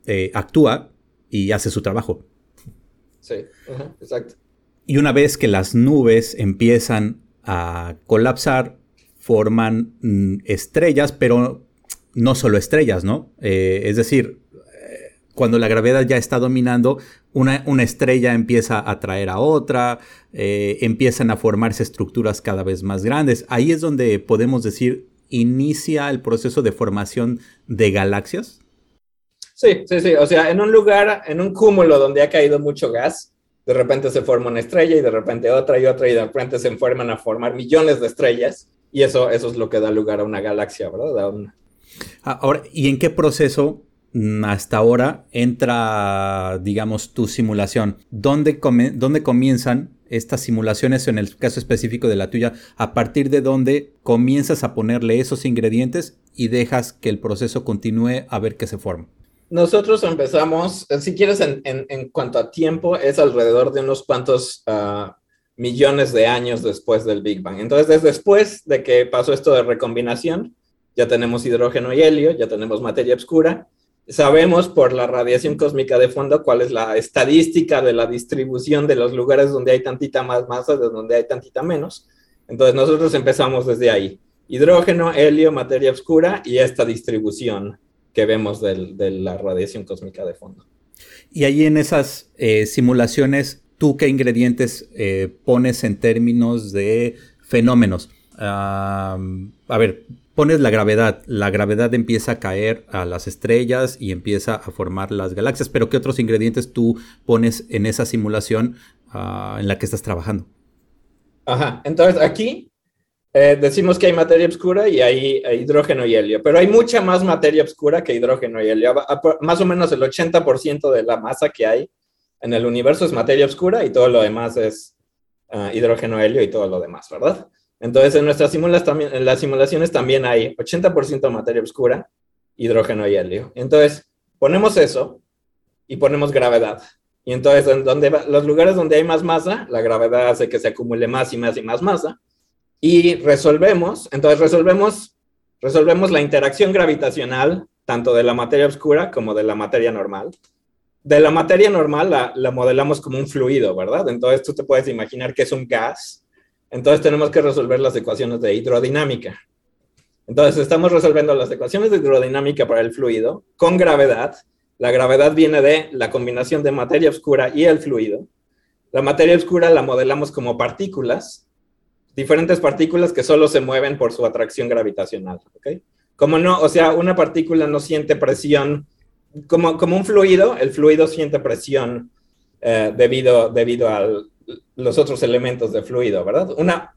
eh, actúa y hace su trabajo. Sí, exacto. Y una vez que las nubes empiezan a colapsar, forman mm, estrellas, pero no solo estrellas, ¿no? Eh, es decir, eh, cuando la gravedad ya está dominando, una, una estrella empieza a atraer a otra, eh, empiezan a formarse estructuras cada vez más grandes. Ahí es donde podemos decir, inicia el proceso de formación de galaxias. Sí, sí, sí. O sea, en un lugar, en un cúmulo donde ha caído mucho gas, de repente se forma una estrella y de repente otra y otra y de repente se forman a formar millones de estrellas y eso, eso es lo que da lugar a una galaxia, ¿verdad? Ah, ahora, ¿y en qué proceso mm, hasta ahora entra, digamos, tu simulación? ¿Dónde, ¿Dónde, comienzan estas simulaciones, en el caso específico de la tuya? ¿A partir de dónde comienzas a ponerle esos ingredientes y dejas que el proceso continúe a ver qué se forma? Nosotros empezamos, eh, si quieres, en, cuanto a tiempo, es alrededor de unos cuantos ah, millones de años después del Big Bang. Entonces, después de que pasó esto de recombinación, ya tenemos hidrógeno y helio, ya tenemos materia oscura. Sabemos por la radiación cósmica de fondo cuál es la estadística de la distribución de los lugares donde hay tantita más masa, de donde hay tantita menos. Entonces nosotros empezamos desde ahí. Hidrógeno, helio, materia oscura y esta distribución que vemos de la radiación cósmica de fondo. Y ahí en esas eh, simulaciones, ¿tú qué ingredientes eh, pones en términos de fenómenos? a ver, pones la gravedad, la gravedad empieza a caer a las estrellas y empieza a formar las galaxias, pero ¿qué otros ingredientes tú pones en esa simulación ah, en la que estás trabajando? Ajá, entonces aquí eh, decimos que hay materia oscura y hay, hidrógeno y helio, pero hay mucha más materia oscura que hidrógeno y helio. Más o menos el 80% de la masa que hay en el universo es materia oscura y todo lo demás es uh, hidrógeno, helio y todo lo demás, ¿verdad? Entonces, en nuestras las simulaciones también hay 80% materia oscura, hidrógeno y helio. Entonces, ponemos eso y ponemos gravedad. Y entonces, en donde los lugares donde hay más masa, la gravedad hace que se acumule más y más y más masa. Y resolvemos, entonces resolvemos, resolvemos la interacción gravitacional tanto de la materia oscura como de la materia normal. De la materia normal la, la modelamos como un fluido, ¿verdad? Entonces tú te puedes imaginar que es un gas entonces tenemos que resolver las ecuaciones de hidrodinámica. Entonces estamos resolviendo las ecuaciones de hidrodinámica para el fluido con gravedad. La gravedad viene de la combinación de materia oscura y el fluido. La materia oscura la modelamos como partículas, diferentes partículas que solo se mueven por su atracción gravitacional. ¿ok? Como no, o sea, una partícula no siente presión, como, como un fluido, el fluido siente presión eh, debido, debido al, los otros elementos de fluido, ¿verdad? Una,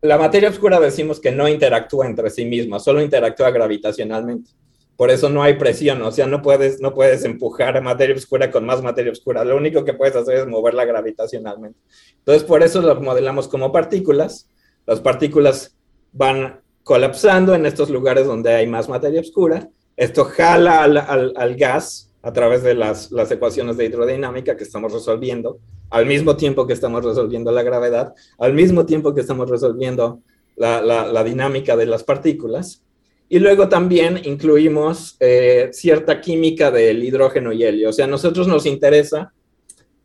la materia oscura decimos que no interactúa entre sí misma, solo interactúa gravitacionalmente. Por eso no hay presión, o sea, no puedes, no puedes empujar a materia oscura con más materia oscura. Lo único que puedes hacer es moverla gravitacionalmente. Entonces, por eso lo modelamos como partículas. Las partículas van colapsando en estos lugares donde hay más materia oscura. Esto jala al, al gas a través de las, ecuaciones de hidrodinámica que estamos resolviendo, al mismo tiempo que estamos resolviendo la gravedad, al mismo tiempo que estamos resolviendo la, dinámica de las partículas. Y luego también incluimos eh, cierta química del hidrógeno y helio. O sea, a nosotros nos interesa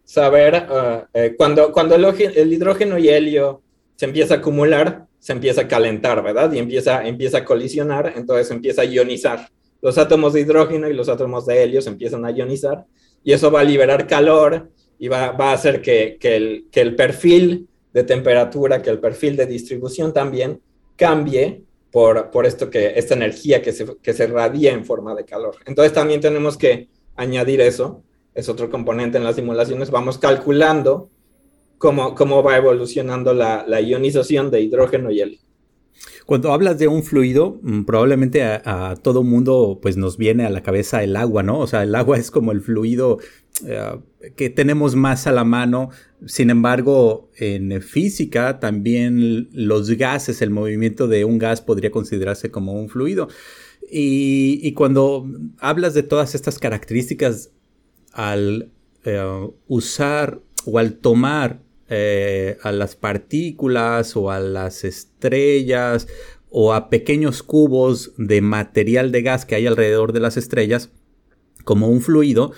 saber ah, eh, cuando, cuando el, el hidrógeno y helio se empieza a acumular, se empieza a calentar, ¿verdad? Y empieza, empieza a colisionar, entonces empieza a ionizar. Los átomos de hidrógeno y los átomos de helio se empiezan a ionizar y eso va a liberar calor y va, va a hacer que, que, el, que el perfil de temperatura, que el perfil de distribución también cambie por, por esto que, esta energía que se, que se radia en forma de calor. Entonces también tenemos que añadir eso, es otro componente en las simulaciones, vamos calculando cómo, cómo va evolucionando la, la ionización de hidrógeno y helio. Cuando hablas de un fluido, mm, probablemente a, todo mundo pues nos viene a la cabeza el agua, ¿no? O sea, el agua [laughs] es como el fluido eh, que tenemos más a la mano. Sin embargo, en física también los gases, el movimiento de un gas podría considerarse como un fluido. Y, cuando hablas de todas estas características al eh, usar o al tomar eh, a las partículas o a las estrellas o a pequeños cubos de material de gas que hay alrededor de las estrellas como un fluido,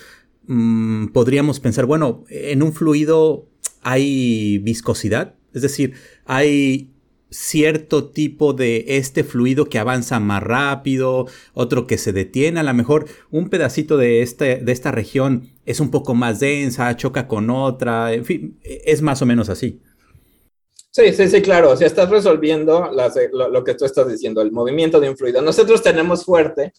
mm, podríamos pensar, bueno, en un fluido hay viscosidad, es decir, hay cierto tipo de este fluido que avanza más rápido, otro que se detiene, a lo mejor un pedacito de, este, de esta región es un poco más densa, choca con otra, en fin, es más o menos así. Sí, sí, sí, claro, o sea, estás resolviendo lo, lo, que tú estás diciendo, el movimiento de un fluido. Nosotros tenemos fuerte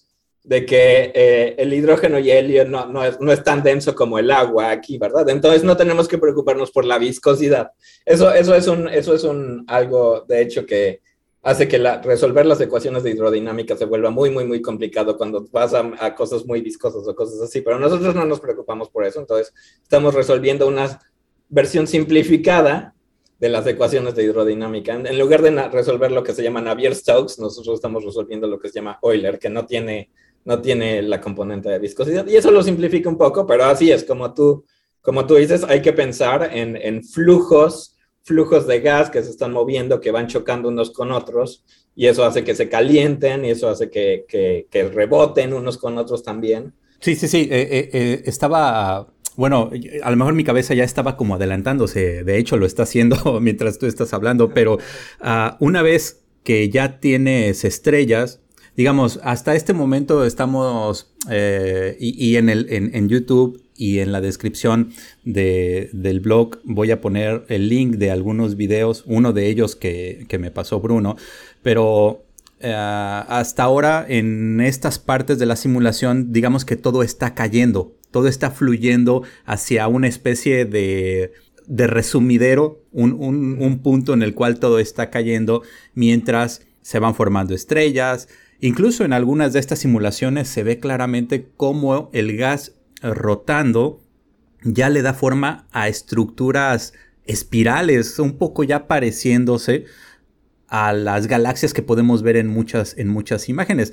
de que eh, el hidrógeno y el helio no, no, es, no, es, tan denso como el agua aquí, ¿verdad? Entonces no tenemos que preocuparnos por la viscosidad. Eso, eso, es, un, eso es un, algo, de hecho, que hace que la, resolver las ecuaciones de hidrodinámica se vuelva muy, muy, muy complicado cuando vas a, cosas muy viscosas o cosas así, pero nosotros no nos preocupamos por eso, entonces estamos resolviendo una versión simplificada de las ecuaciones de hidrodinámica. En lugar de resolver lo que se llama Navier-Stokes, nosotros estamos resolviendo lo que se llama Euler, que no tiene no tiene la componente de viscosidad. Y eso lo simplifica un poco, pero así es, como tú, como tú dices, hay que pensar en, en flujos, flujos de gas que se están moviendo, que van chocando unos con otros, y eso hace que se calienten, y eso hace que, que, reboten unos con otros también. Sí, sí, sí, eh, eh, eh, estaba bueno, a lo mejor mi cabeza ya estaba como adelantándose, de hecho lo está haciendo [laughs] mientras tú estás hablando, pero uh, una vez que ya tienes estrellas, digamos, hasta este momento estamos, eh, y, en, el, en, YouTube y en la descripción del blog voy a poner el link de algunos videos, uno de ellos que, me pasó Bruno, pero eh, hasta ahora en estas partes de la simulación, digamos que todo está cayendo, todo está fluyendo hacia una especie de, de resumidero, un, un punto en el cual todo está cayendo mientras se van formando estrellas, Incluso en algunas de estas simulaciones se ve claramente cómo el gas rotando ya le da forma a estructuras espirales, un poco ya pareciéndose a las galaxias que podemos ver en muchas, en muchas imágenes.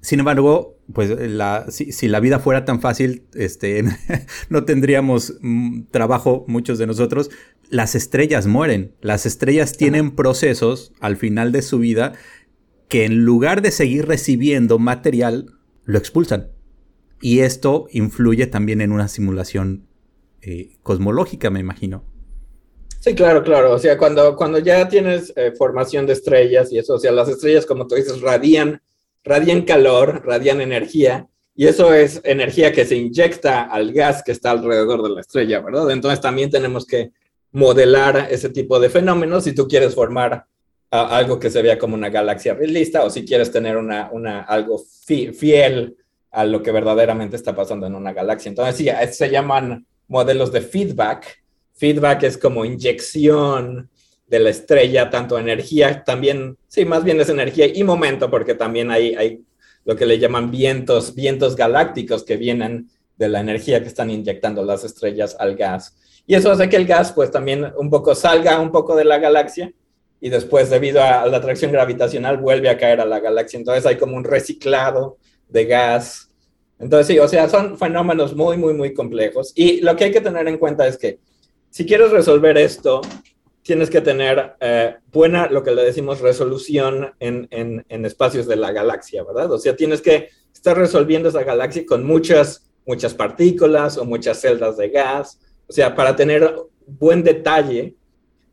Sin embargo, pues la, si, la vida fuera tan fácil, este, [laughs] no tendríamos mm, trabajo muchos de nosotros. Las estrellas mueren. Las estrellas tienen procesos al final de su vida que en lugar de seguir recibiendo material, lo expulsan. Y esto influye también en una simulación eh, cosmológica, me imagino. Sí, claro, claro. O sea, cuando, cuando ya tienes eh, formación de estrellas y eso, o sea, las estrellas, como tú dices, radian, radian calor, radian energía, y eso es energía que se inyecta al gas que está alrededor de la estrella, ¿verdad? Entonces también tenemos que modelar ese tipo de fenómenos si tú quieres formar algo que se vea como una galaxia realista o si quieres tener una, una, algo fiel a lo que verdaderamente está pasando en una galaxia. Entonces, sí, se llaman modelos de feedback. Feedback es como inyección de la estrella, tanto energía, también, sí, más bien es energía y momento, porque también hay, hay lo que le llaman vientos, vientos galácticos que vienen de la energía que están inyectando las estrellas al gas. Y eso hace que el gas, pues también un poco salga un poco de la galaxia y después debido a la atracción gravitacional vuelve a caer a la galaxia. Entonces hay como un reciclado de gas. Entonces sí, o sea, son fenómenos muy, muy, muy complejos. Y lo que hay que tener en cuenta es que si quieres resolver esto, tienes que tener eh, buena, lo que le decimos, resolución en, en, en, espacios de la galaxia, ¿verdad? O sea, tienes que estar resolviendo esa galaxia con muchas, muchas partículas o muchas celdas de gas. O sea, para tener buen detalle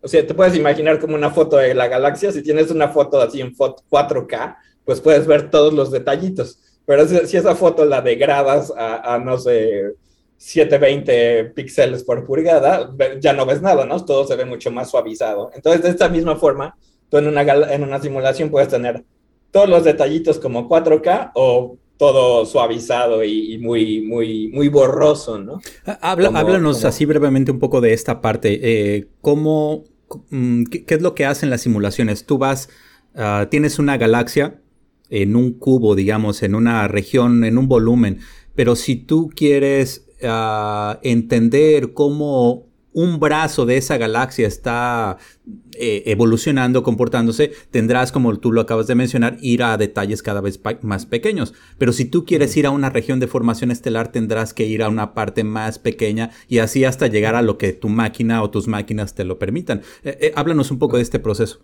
O sea, te puedes imaginar como una foto de la galaxia. Si tienes una foto así en 4K, pues puedes ver todos los detallitos. Pero si esa foto la degradas a, no sé, 720 píxeles por pulgada, ya no ves nada, ¿no? Todo se ve mucho más suavizado. Entonces, de esta misma forma, tú en una, en una simulación puedes tener todos los detallitos como 4K o todo suavizado y, muy, muy, muy borroso, ¿no? Ah, háblanos así brevemente un poco de esta parte. Eh, ¿Cómo, mm, qué, es lo que hacen las simulaciones? Tú vas, ah, tienes una galaxia en un cubo, digamos, en una región, en un volumen, pero si tú quieres ah, entender cómo un brazo de esa galaxia está eh, evolucionando, comportándose, tendrás, como tú lo acabas de mencionar, ir a detalles cada vez más pequeños. Pero si tú quieres ir a una región de formación estelar, tendrás que ir a una parte más pequeña y así hasta llegar a lo que tu máquina o tus máquinas te lo permitan. Eh, eh, háblanos un poco de este proceso.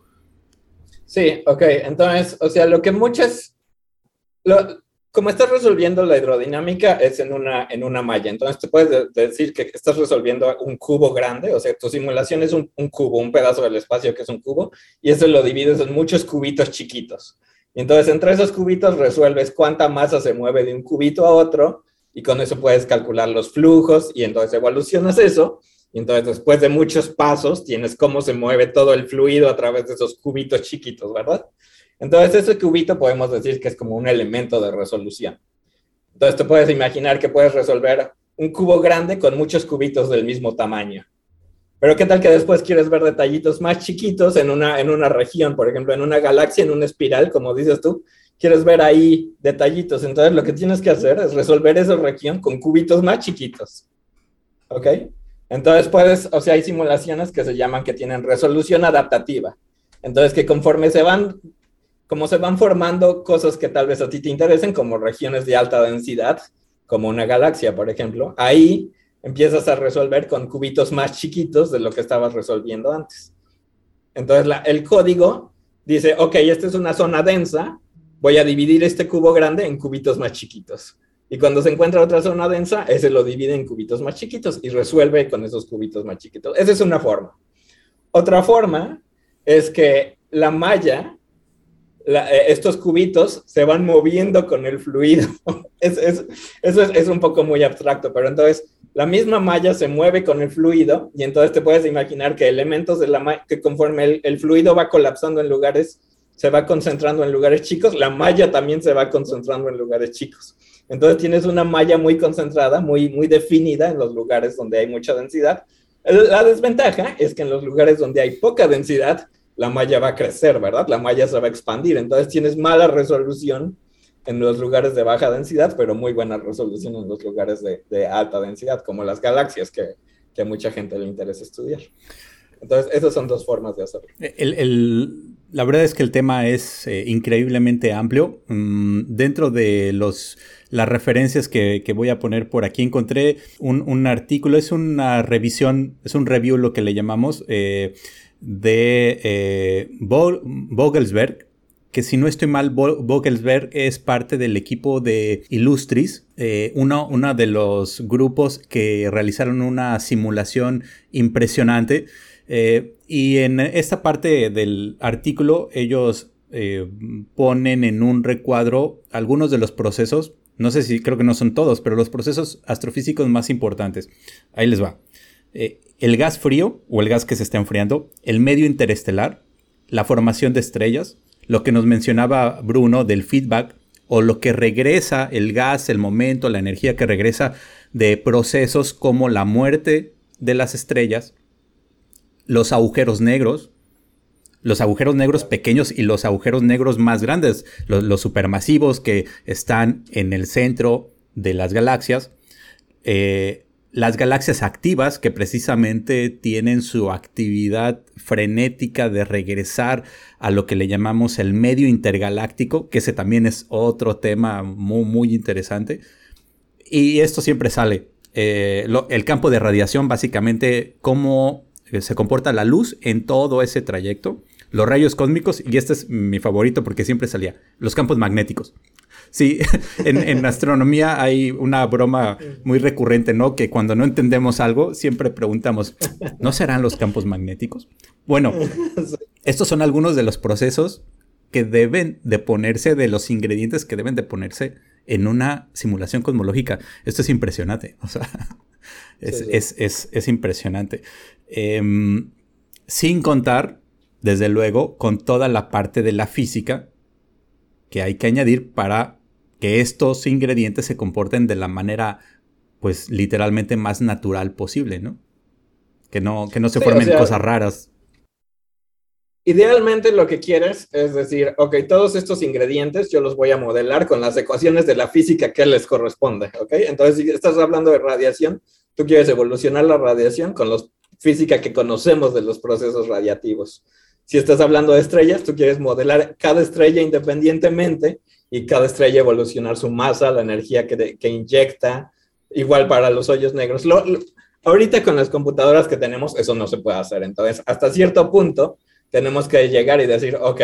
Sí, ok. Entonces, o sea, lo que muchas como estás resolviendo la hidrodinámica es en una, en una malla. Entonces te puedes decir que estás resolviendo un cubo grande, o sea, tu simulación es un, cubo, un pedazo del espacio que es un cubo, y eso lo divides en muchos cubitos chiquitos. Entonces entre esos cubitos resuelves cuánta masa se mueve de un cubito a otro, y con eso puedes calcular los flujos, y entonces evolucionas eso, y entonces después de muchos pasos tienes cómo se mueve todo el fluido a través de esos cubitos chiquitos, ¿verdad? Entonces, ese cubito podemos decir que es como un elemento de resolución. Entonces, te puedes imaginar que puedes resolver un cubo grande con muchos cubitos del mismo tamaño. Pero ¿qué tal que después quieres ver detallitos más chiquitos en una, en una región, por ejemplo, en una galaxia, en una espiral, como dices tú? Quieres ver ahí detallitos. Entonces, lo que tienes que hacer es resolver esa región con cubitos más chiquitos. ¿Ok? Entonces, puedes, o sea, hay simulaciones que se llaman que tienen resolución adaptativa. Entonces, que conforme se van como se van formando cosas que tal vez a ti te interesen, como regiones de alta densidad, como una galaxia, por ejemplo, ahí empiezas a resolver con cubitos más chiquitos de lo que estabas resolviendo antes. Entonces, el código dice, ok, esta es una zona densa, voy a dividir este cubo grande en cubitos más chiquitos. Y cuando se encuentra otra zona densa, ese lo divide en cubitos más chiquitos y resuelve con esos cubitos más chiquitos. Esa es una forma. Otra forma es que la malla eh, estos cubitos se van moviendo con el fluido. [laughs] eso es, un poco muy abstracto, pero entonces la misma malla se mueve con el fluido y entonces te puedes imaginar que elementos de la malla, que conforme el, fluido va colapsando en lugares, se va concentrando en lugares chicos, la malla también se va concentrando en lugares chicos. Entonces tienes una malla muy concentrada, muy, muy definida en los lugares donde hay mucha densidad. La desventaja es que en los lugares donde hay poca densidad, la malla va a crecer, ¿verdad? La malla se va a expandir. Entonces tienes mala resolución en los lugares de baja densidad, pero muy buena resolución en los lugares de, alta densidad, como las galaxias que, a mucha gente le interesa estudiar. Entonces, esas son dos formas de hacerlo. la verdad es que el tema es eh, increíblemente amplio. Mm, dentro de los, las referencias que, voy a poner por aquí, encontré un, artículo, es una revisión, es un review lo que le llamamos. Eh, de eh, Vogelsberg, que si no estoy mal, Vogelsberg es parte del equipo de Illustris, eh, uno, de los grupos que realizaron una simulación impresionante. Eh, y en esta parte del artículo ellos ponen en un recuadro algunos de los procesos, no sé si creo que no son todos, pero los procesos astrofísicos más importantes. Ahí les va el gas frío o el gas que se está enfriando, el medio interestelar, la formación de estrellas, lo que nos mencionaba Bruno del feedback o lo que regresa el gas, el momento, la energía que regresa de procesos como la muerte de las estrellas, los agujeros negros, los agujeros negros pequeños y los agujeros negros más grandes, los, supermasivos que están en el centro de las galaxias, eh, las galaxias activas, que precisamente tienen su actividad frenética de regresar a lo que le llamamos el medio intergaláctico, que ese también es otro tema muy, muy interesante. Y esto siempre sale. Eh, el campo de radiación, básicamente, cómo eh, se comporta la luz en todo ese trayecto. los rayos cósmicos, y este es mi favorito porque siempre salía, los campos magnéticos. Sí, [laughs] en, astronomía hay una broma muy recurrente, ¿no? Que cuando no entendemos algo, siempre preguntamos, ¿no serán los campos magnéticos? Bueno, estos son algunos de los procesos que deben de ponerse, de los ingredientes que deben de ponerse en una simulación cosmológica. Esto es impresionante, o sea, [laughs] es, impresionante. Em, sin contar, desde luego, con toda la parte de la física que hay que añadir para que estos ingredientes se comporten de la manera, pues, literalmente más natural posible, ¿no? Que no, que no se formen cosas raras. Idealmente lo que quieres es decir, ok, todos estos ingredientes yo los voy a modelar con las ecuaciones de la física que les corresponde, ok. Entonces, si estás hablando de radiación, tú quieres evolucionar la radiación con la física que conocemos de los procesos radiativos. Si estás hablando de estrellas, tú quieres modelar cada estrella independientemente y cada estrella evolucionar su masa, la energía que, que inyecta, igual para los hoyos negros. ahorita con las computadoras que tenemos, eso no se puede hacer. Entonces, hasta cierto punto, tenemos que llegar y decir, ok,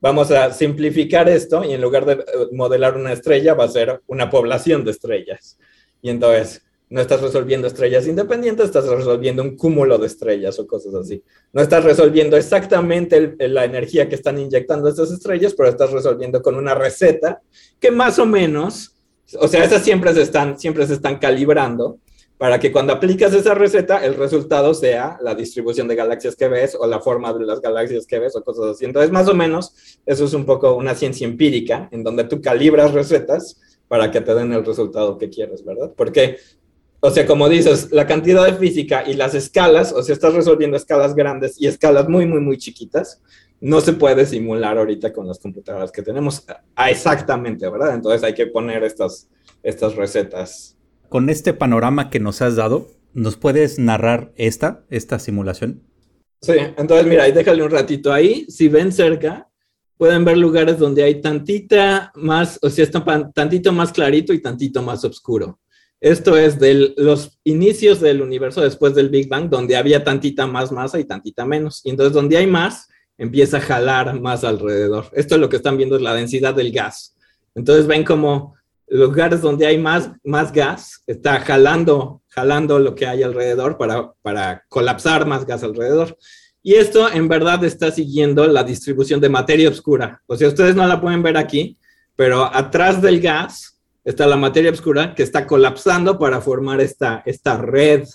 vamos a simplificar esto y en lugar de eh, modelar una estrella, va a ser una población de estrellas. Y entonces, no estás resolviendo estrellas independientes, estás resolviendo un cúmulo de estrellas o cosas así. No estás resolviendo exactamente la energía que están inyectando estas estrellas, pero estás resolviendo con una receta que más o menos, o sea, esas siempre se están, siempre se están calibrando para que cuando aplicas esa receta, el resultado sea la distribución de galaxias que ves o la forma de las galaxias que ves o cosas así. Entonces, más o menos, eso es un poco una ciencia empírica en donde tú calibras recetas para que te den el resultado que quieres, ¿verdad? Porque, o sea, como dices, la cantidad de física y las escalas, o sea, estás resolviendo escalas grandes y escalas muy, muy, muy chiquitas, no se puede simular ahorita con las computadoras que tenemos ah, exactamente, ¿verdad? Entonces hay que poner estas, estas recetas con este panorama que nos has dado, ¿nos puedes narrar esta, esta simulación? Sí, entonces mira, ahí déjale un ratito ahí. Si ven cerca, pueden ver lugares donde hay tantita más, o sea, está tantito más clarito y tantito más oscuro. Esto es de los inicios del universo después del Big Bang, donde había tantita más masa y tantita menos. Y entonces donde hay más, empieza a jalar más alrededor. Esto es lo que están viendo es la densidad del gas. Entonces ven como lugares donde hay más, más gas, está jalando, jalando lo que hay alrededor para, para colapsar más gas alrededor. Y esto en verdad está siguiendo la distribución de materia oscura. O sea, ustedes no la pueden ver aquí, pero atrás del gas está la materia oscura que está colapsando para formar esta, esta red,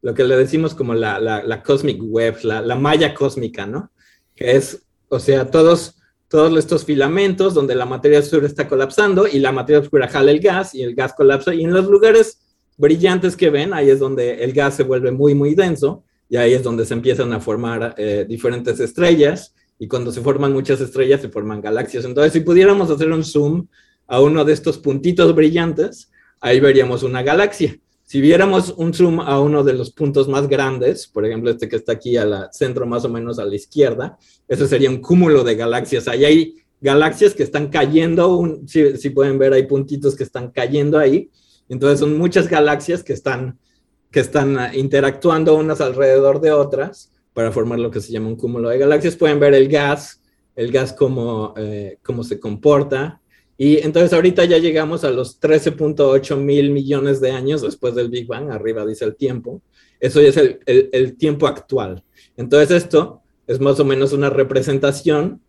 lo que le decimos como la, la, la cosmic web, la, la malla cósmica, ¿no? Que es, o sea, todos todos estos filamentos donde la materia oscura está colapsando y la materia oscura jala el gas y el gas colapsa y en los lugares brillantes que ven, ahí es donde el gas se vuelve muy, muy denso y ahí es donde se empiezan a formar eh, diferentes estrellas y cuando se forman muchas estrellas se forman galaxias. Entonces, si pudiéramos hacer un zoom a uno de estos puntitos brillantes, ahí veríamos una galaxia. Si viéramos un zoom a uno de los puntos más grandes, por ejemplo, este que está aquí al centro más o menos a la izquierda, ese sería un cúmulo de galaxias. Ahí hay galaxias que están cayendo, si, pueden ver, hay puntitos que están cayendo ahí. Entonces son muchas galaxias que están, que están interactuando unas alrededor de otras para formar lo que se llama un cúmulo de galaxias. Pueden ver el gas, el gas cómo, eh, cómo se comporta, y entonces ahorita ya llegamos a los 13.8 mil millones de años después del Big Bang, arriba dice el tiempo. Eso es el, el, tiempo actual. Entonces esto es más o menos una representación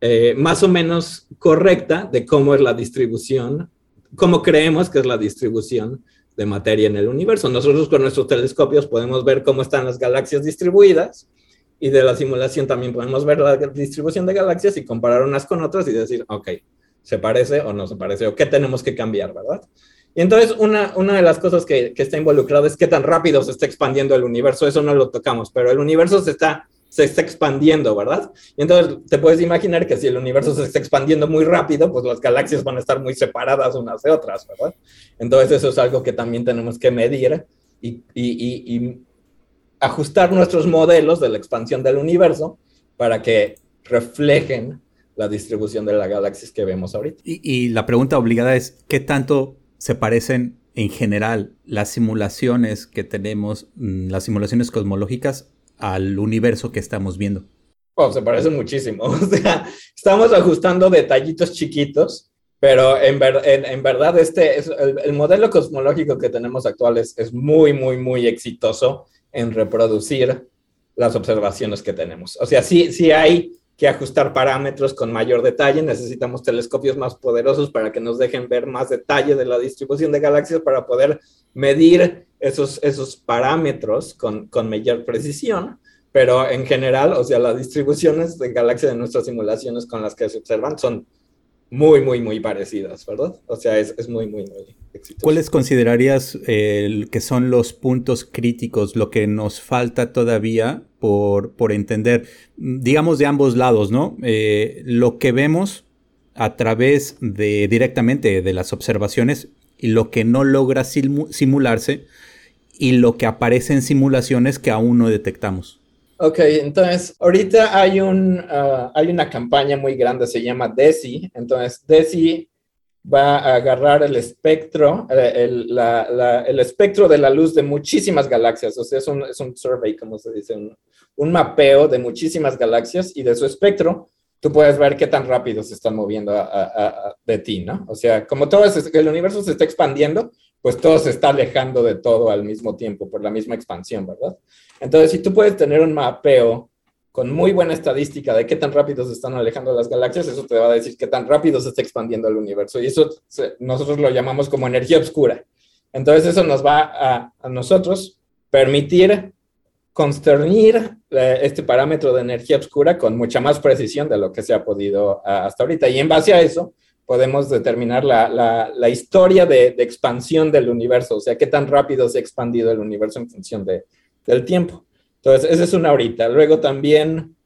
eh, más o menos correcta de cómo es la distribución, cómo creemos que es la distribución de materia en el universo. Nosotros con nuestros telescopios podemos ver cómo están las galaxias distribuidas y de la simulación también podemos ver la distribución de galaxias y comparar unas con otras y decir, ok, ¿Se parece o no se parece? ¿O qué tenemos que cambiar, verdad? Y entonces una, una de las cosas que, que, está involucrada es qué tan rápido se está expandiendo el universo. Eso no lo tocamos, pero el universo se está, se está expandiendo, ¿verdad? Y entonces te puedes imaginar que si el universo se está expandiendo muy rápido, pues las galaxias van a estar muy separadas unas de otras, ¿verdad? Entonces eso es algo que también tenemos que medir y, y, y ajustar nuestros modelos de la expansión del universo para que reflejen la distribución de las galaxias que vemos ahorita. Y, la pregunta obligada es, ¿qué tanto se parecen en general las simulaciones que tenemos, mm, las simulaciones cosmológicas, al universo que estamos viendo? Oh, se parecen muchísimo. [laughs] O sea, estamos ajustando detallitos chiquitos, pero en, en, verdad este es, el, modelo cosmológico que tenemos actual es, es muy, muy, muy exitoso en reproducir las observaciones que tenemos. O sea, sí, sí hay que ajustar parámetros con mayor detalle, necesitamos telescopios más poderosos para que nos dejen ver más detalle de la distribución de galaxias para poder medir esos, esos parámetros con, con mayor precisión, pero en general, o sea, las distribuciones de galaxias de nuestras simulaciones con las que se observan son muy, muy, muy parecidas, ¿verdad? O sea, es, es muy, muy, muy exitoso. ¿Cuáles considerarías eh, que son los puntos críticos, lo que nos falta todavía por, por entender, digamos, de ambos lados, ¿no? Eh, lo que vemos a través de directamente de las observaciones y lo que no logra simularse y lo que aparece en simulaciones que aún no detectamos. Ok, entonces ahorita hay, un, ah, hay una campaña muy grande, se llama DESI. Entonces, DESI va a agarrar el espectro, eh, el, el, espectro de la luz de muchísimas galaxias. O sea, es un, es un survey, como se dice, un, un, mapeo de muchísimas galaxias y de su espectro tú puedes ver qué tan rápido se están moviendo de ti, ¿no? O sea, como todo es, el universo se está expandiendo, pues todo se está alejando de todo al mismo tiempo por la misma expansión, ¿verdad? Entonces, si tú puedes tener un mapeo con muy buena estadística de qué tan rápido se están alejando las galaxias, eso te va a decir qué tan rápido se está expandiendo el universo. Y eso nosotros lo llamamos como energía oscura. Entonces, eso nos va a, a nosotros permitir consternir eh, este parámetro de energía oscura con mucha más precisión de lo que se ha podido hasta ahorita. Y en base a eso, podemos determinar la, historia de, expansión del universo, o sea, qué tan rápido se ha expandido el universo en función de, del tiempo. Entonces, esa es una ahorita. Luego también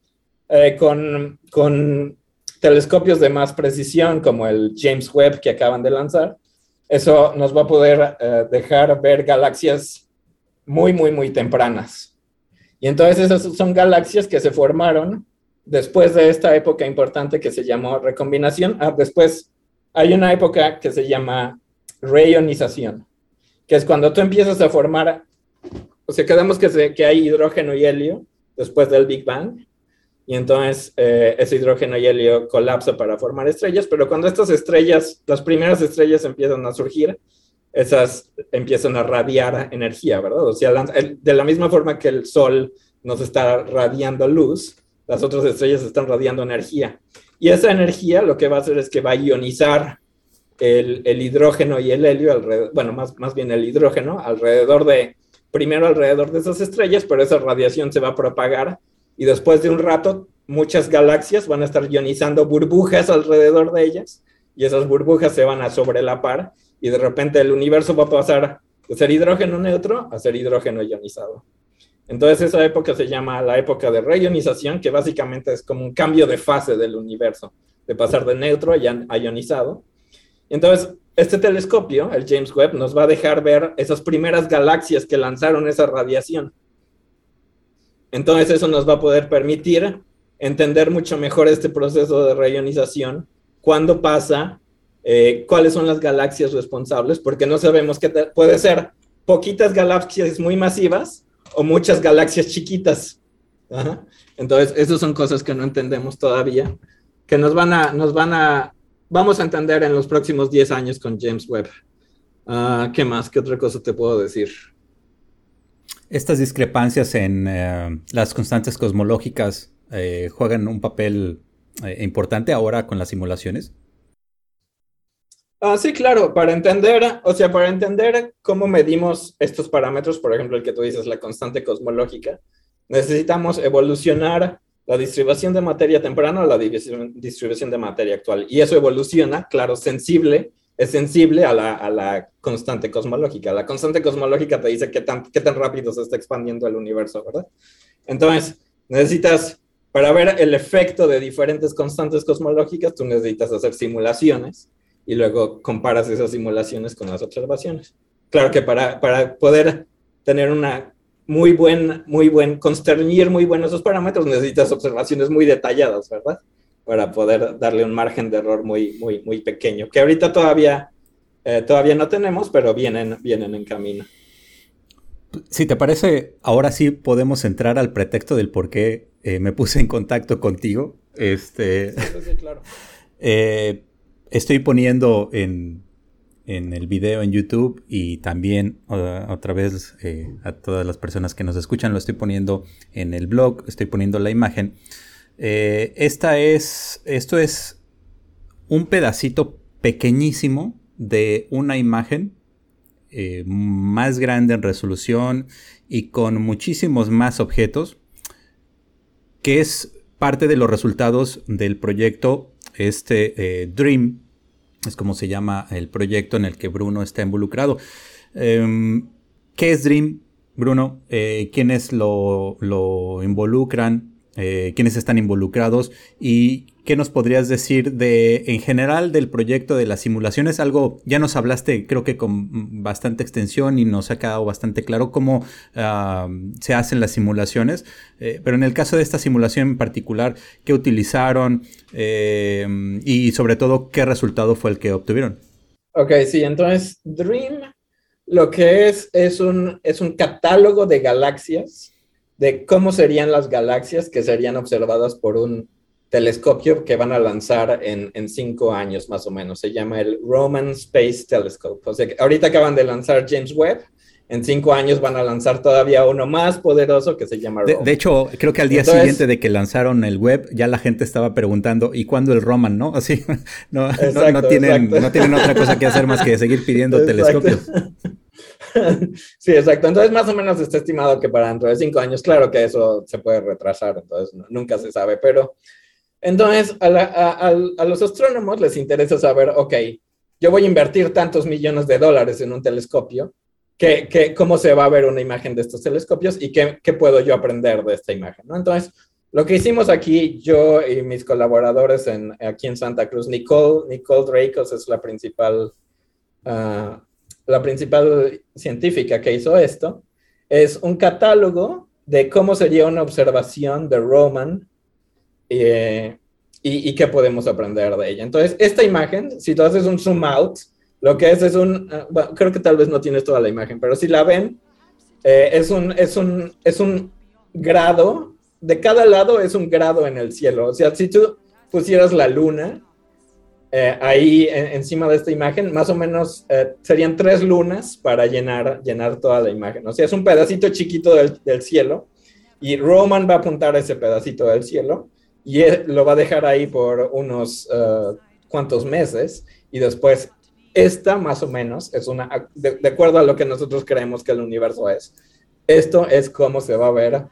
eh, con, con, telescopios de más precisión, como el James Webb que acaban de lanzar, eso nos va a poder eh, dejar ver galaxias muy, muy, muy tempranas. Y entonces esas son galaxias que se formaron después de esta época importante que se llamó recombinación. Ah, después hay una época que se llama reionización, que es cuando tú empiezas a formar, o sea, quedamos que, que hay hidrógeno y helio después del Big Bang, y entonces eh, ese hidrógeno y helio colapsa para formar estrellas, pero cuando estas estrellas, las primeras estrellas empiezan a surgir, esas empiezan a radiar energía, ¿verdad? O sea, de la misma forma que el Sol nos está radiando luz, las otras estrellas están radiando energía. Y esa energía lo que va a hacer es que va a ionizar el, hidrógeno y el helio, alrededor, bueno, más, más bien el hidrógeno, alrededor de, primero alrededor de esas estrellas, pero esa radiación se va a propagar y después de un rato muchas galaxias van a estar ionizando burbujas alrededor de ellas y esas burbujas se van a sobrelapar y de repente el universo va a pasar de ser hidrógeno neutro a ser hidrógeno ionizado. Entonces esa época se llama la época de reionización, que básicamente es como un cambio de fase del universo, de pasar de neutro a ionizado. Entonces, este telescopio, el James Webb, nos va a dejar ver esas primeras galaxias que lanzaron esa radiación. Entonces eso nos va a poder permitir entender mucho mejor este proceso de reionización, cuándo pasa, eh, cuáles son las galaxias responsables, porque no sabemos qué puede ser poquitas galaxias muy masivas o muchas galaxias chiquitas. Entonces, esas son cosas que no entendemos todavía, que nos van a, nos van a, vamos a entender en los próximos 10 años con James Webb. Ah, ¿Qué más? ¿Qué otra cosa te puedo decir? Estas discrepancias en eh, las constantes cosmológicas eh, juegan un papel eh, importante ahora con las simulaciones. Ah, sí, claro, para entender, o sea, para entender cómo medimos estos parámetros, por ejemplo, el que tú dices, la constante cosmológica, necesitamos evolucionar la distribución de materia temprana o la distribución de materia actual. Y eso evoluciona, claro, sensible, es sensible a la, a la constante cosmológica. La constante cosmológica te dice qué tan, qué tan rápido se está expandiendo el universo, ¿verdad? Entonces, necesitas, para ver el efecto de diferentes constantes cosmológicas, tú necesitas hacer simulaciones y luego comparas esas simulaciones con las observaciones. Claro que para, para poder tener una muy buen, muy buen, consternir muy buenos esos parámetros, necesitas observaciones muy detalladas, ¿verdad? Para poder darle un margen de error muy, muy, muy pequeño, que ahorita todavía, eh, todavía no tenemos, pero vienen, vienen en camino. Si te parece, ahora sí podemos entrar al pretexto del por qué eh, me puse en contacto contigo. Este, sí, claro. [laughs] Eh, estoy poniendo en, el video en YouTube y también otra vez eh, a todas las personas que nos escuchan lo estoy poniendo en el blog, estoy poniendo la imagen. esta es, esto es un pedacito pequeñísimo de una imagen eh, más grande en resolución y con muchísimos más objetos, que es parte de los resultados del proyecto este eh, Dream, es como se llama el proyecto en el que Bruno está involucrado. Em, ¿Qué es Dream, Bruno? Eh, ¿Quiénes lo, lo involucran? Eh, quiénes están involucrados y qué nos podrías decir de, en general, del proyecto de las simulaciones. Algo, ya nos hablaste, creo que con bastante extensión y nos ha quedado bastante claro cómo ah, se hacen las simulaciones, eh, pero en el caso de esta simulación en particular, ¿qué utilizaron eh, y sobre todo qué resultado fue el que obtuvieron? Ok, sí, entonces Dream lo que es es un, es un catálogo de galaxias de cómo serían las galaxias que serían observadas por un telescopio que van a lanzar en, cinco años más o menos. Se llama el Roman Space Telescope. O sea, que ahorita acaban de lanzar James Webb. En cinco años van a lanzar todavía uno más poderoso que se llama Roman. De, hecho, creo que al día siguiente de que lanzaron el web, ya la gente estaba preguntando, ¿y cuándo el Roman? ¿No? [laughs] Así, no, no, tienen, no tienen otra cosa que hacer más que seguir pidiendo [laughs] telescopios. [laughs] sí, exacto. Entonces, más o menos está estimado que para dentro de cinco años, claro que eso se puede retrasar, entonces nunca se sabe, pero entonces a, los astrónomos les interesa saber, ok, yo voy a invertir tantos millones de dólares en un telescopio, que, cómo se va a ver una imagen de estos telescopios y qué, qué puedo yo aprender de esta imagen, ¿no? Entonces, lo que hicimos aquí, yo y mis colaboradores en, aquí en Santa Cruz, Nicole, Nicole Dracos es la principal uh, la principal científica que hizo esto, es un catálogo de cómo sería una observación de Roman eh, y, qué podemos aprender de ella. Entonces, esta imagen, si tú haces un zoom out, lo que es es un, ah, creo que tal vez no tienes toda la imagen, pero si la ven, eh, es, un, es, un, es un grado, de cada lado es un grado en el cielo. O sea, si tú pusieras la luna eh, ahí encima de esta imagen, más o menos eh, serían tres lunas para llenar, llenar toda la imagen. O sea, es un pedacito chiquito del, cielo y Roman va a apuntar ese pedacito del cielo y lo va a dejar ahí por unos uh, cuantos meses y después esta más o menos es una, de, de, acuerdo a lo que nosotros creemos que el universo es, esto es cómo se va a ver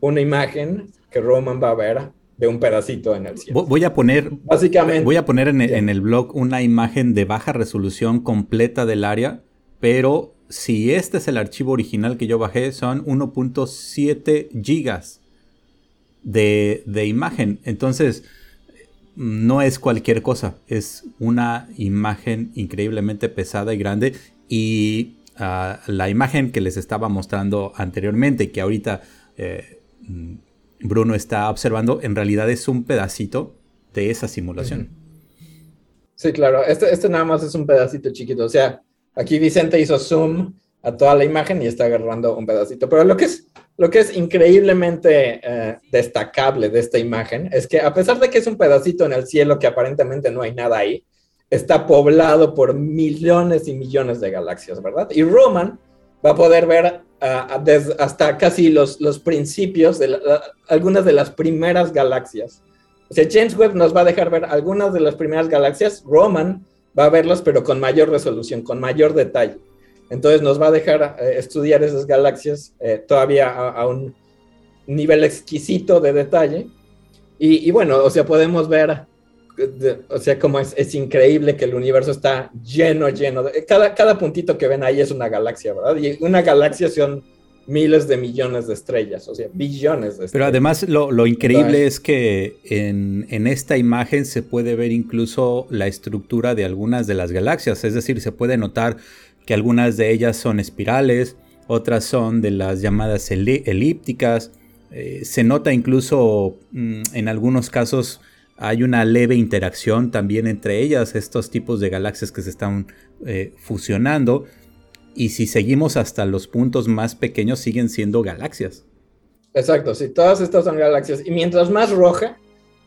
una imagen que Roman va a ver de un pedacito en el cielo. Voy a poner, Básicamente, voy a poner en, en, el blog una imagen de baja resolución completa del área, pero si este es el archivo original que yo bajé, son 1.7 gigas de, de imagen. Entonces, no es cualquier cosa, es una imagen increíblemente pesada y grande y uh, la imagen que les estaba mostrando anteriormente, que ahorita eh, Bruno está observando, en realidad es un pedacito de esa simulación. Sí, claro, este, este nada más es un pedacito chiquito, o sea, aquí Vicente hizo zoom a toda la imagen y está agarrando un pedacito, pero lo que es, lo que es increíblemente eh, destacable de esta imagen es que a pesar de que es un pedacito en el cielo que aparentemente no hay nada ahí, está poblado por millones y millones de galaxias, ¿verdad? Y Roman va a poder ver hasta casi los, los principios de algunas de las primeras galaxias. O sea, James Webb nos va a dejar ver algunas de las primeras galaxias, Roman va a verlas, pero con mayor resolución, con mayor detalle. Entonces nos va a dejar eh, estudiar esas galaxias eh, todavía a, un nivel exquisito de detalle. Y, y, bueno, o sea, podemos ver o sea, como es, es, increíble que el universo está lleno, lleno. De, cada, cada puntito que ven ahí es una galaxia, ¿verdad? Y una galaxia son miles de millones de estrellas, o sea, billones de estrellas. Pero además lo, lo increíble es que en, en, esta imagen se puede ver incluso la estructura de algunas de las galaxias, es decir, se puede notar que algunas de ellas son espirales, otras son de las llamadas elípticas, eh, se nota incluso mm, en algunos casos hay una leve interacción también entre ellas, estos tipos de galaxias que se están eh, fusionando. y si seguimos hasta los puntos más pequeños siguen siendo galaxias. Exacto, sí, todas estas son galaxias. Y mientras más roja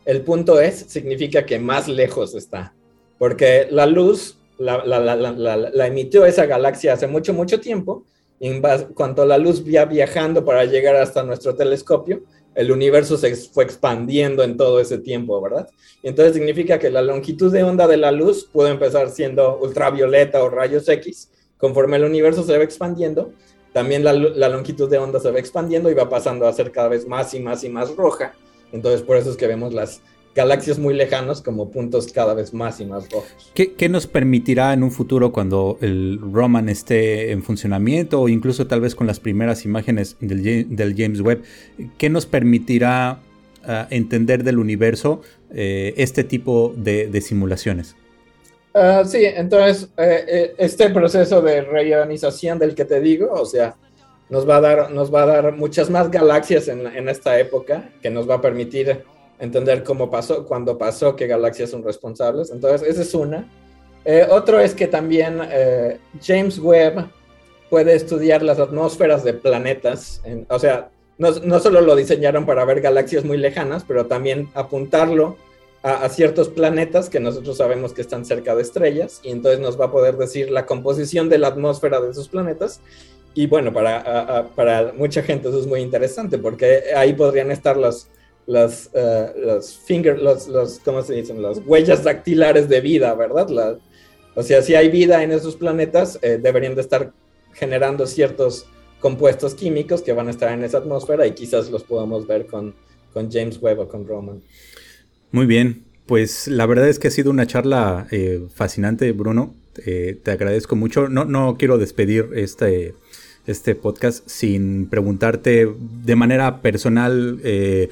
el punto es, significa que más lejos está. Porque la luz la, emitió esa galaxia hace mucho, mucho tiempo. Y cuando la luz va viajando para llegar hasta nuestro telescopio, el universo se fue expandiendo en todo ese tiempo, ¿verdad? Y entonces significa que la longitud de onda de la luz puede empezar siendo ultravioleta o rayos X. Conforme el universo se va expandiendo, también la, la longitud de onda se va expandiendo y va pasando a ser cada vez más y más y más roja. Entonces por eso es que vemos las galaxias muy lejanos como puntos cada vez más y más rojos. ¿Qué, nos permitirá en un futuro cuando el Roman esté en funcionamiento o incluso tal vez con las primeras imágenes del, James Webb? ¿Qué nos permitirá ah, entender del universo eh, este tipo de, simulaciones? Ah, sí, entonces eh, eh, este proceso de reionización del que te digo, o sea, nos va a dar, nos va a dar muchas más galaxias en, en esta época que nos va a permitir entender cómo pasó, cuándo pasó, qué galaxias son responsables. Entonces, esa es una. Eh, otro es que también eh, James Webb puede estudiar las atmósferas de planetas. o sea, no, no, solo lo diseñaron para ver galaxias muy lejanas, pero también apuntarlo a, a, ciertos planetas que nosotros sabemos que están cerca de estrellas. Y entonces nos va a poder decir la composición de la atmósfera de esos planetas. Y bueno, para, para mucha gente eso es muy interesante porque ahí podrían estar los las, uh, los finger, los, los, ¿cómo se dicen? Las huellas dactilares de vida, ¿verdad? O sea, si hay vida en esos planetas, eh, deberían de estar generando ciertos compuestos químicos que van a estar en esa atmósfera y quizás los podamos ver con, con James Webb o con Roman. Muy bien, pues la verdad es que ha sido una charla eh, fascinante, Bruno. te agradezco mucho. No, no quiero despedir este, este podcast sin preguntarte de manera personal eh,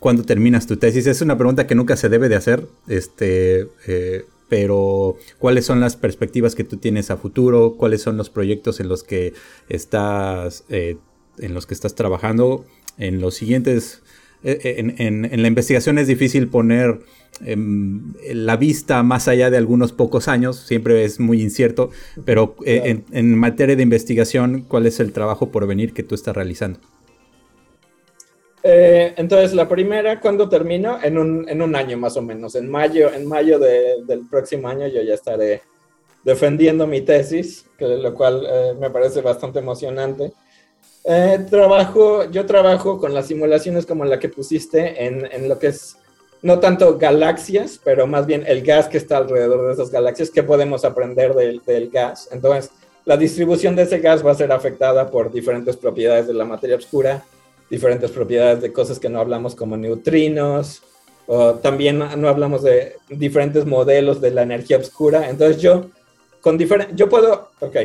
cuándo terminas tu tesis. Es una pregunta que nunca se debe de hacer, este, eh, pero ¿cuáles son las perspectivas que tú tienes a futuro? ¿Cuáles son los proyectos en los que estás, eh, en los que estás trabajando? En los siguientes, eh, en, la investigación es difícil poner em, la vista más allá de algunos pocos años, siempre es muy incierto, pero en, en materia de investigación, ¿cuál es el trabajo por venir que tú estás realizando? Eh, entonces, la primera, ¿cuándo termino? En un, en un, año más o menos. En mayo, en mayo del próximo año yo ya estaré defendiendo mi tesis, que, lo cual eh, me parece bastante emocionante. Eh, trabajo, yo trabajo con las simulaciones como la que pusiste en, en, lo que es no tanto galaxias, pero más bien el gas que está alrededor de esas galaxias, qué podemos aprender del, del gas. Entonces, la distribución de ese gas va a ser afectada por diferentes propiedades de la materia oscura diferentes propiedades de cosas que no hablamos como neutrinos, o también no hablamos de diferentes modelos de la energía oscura. Entonces yo, con diferente, yo puedo, ok,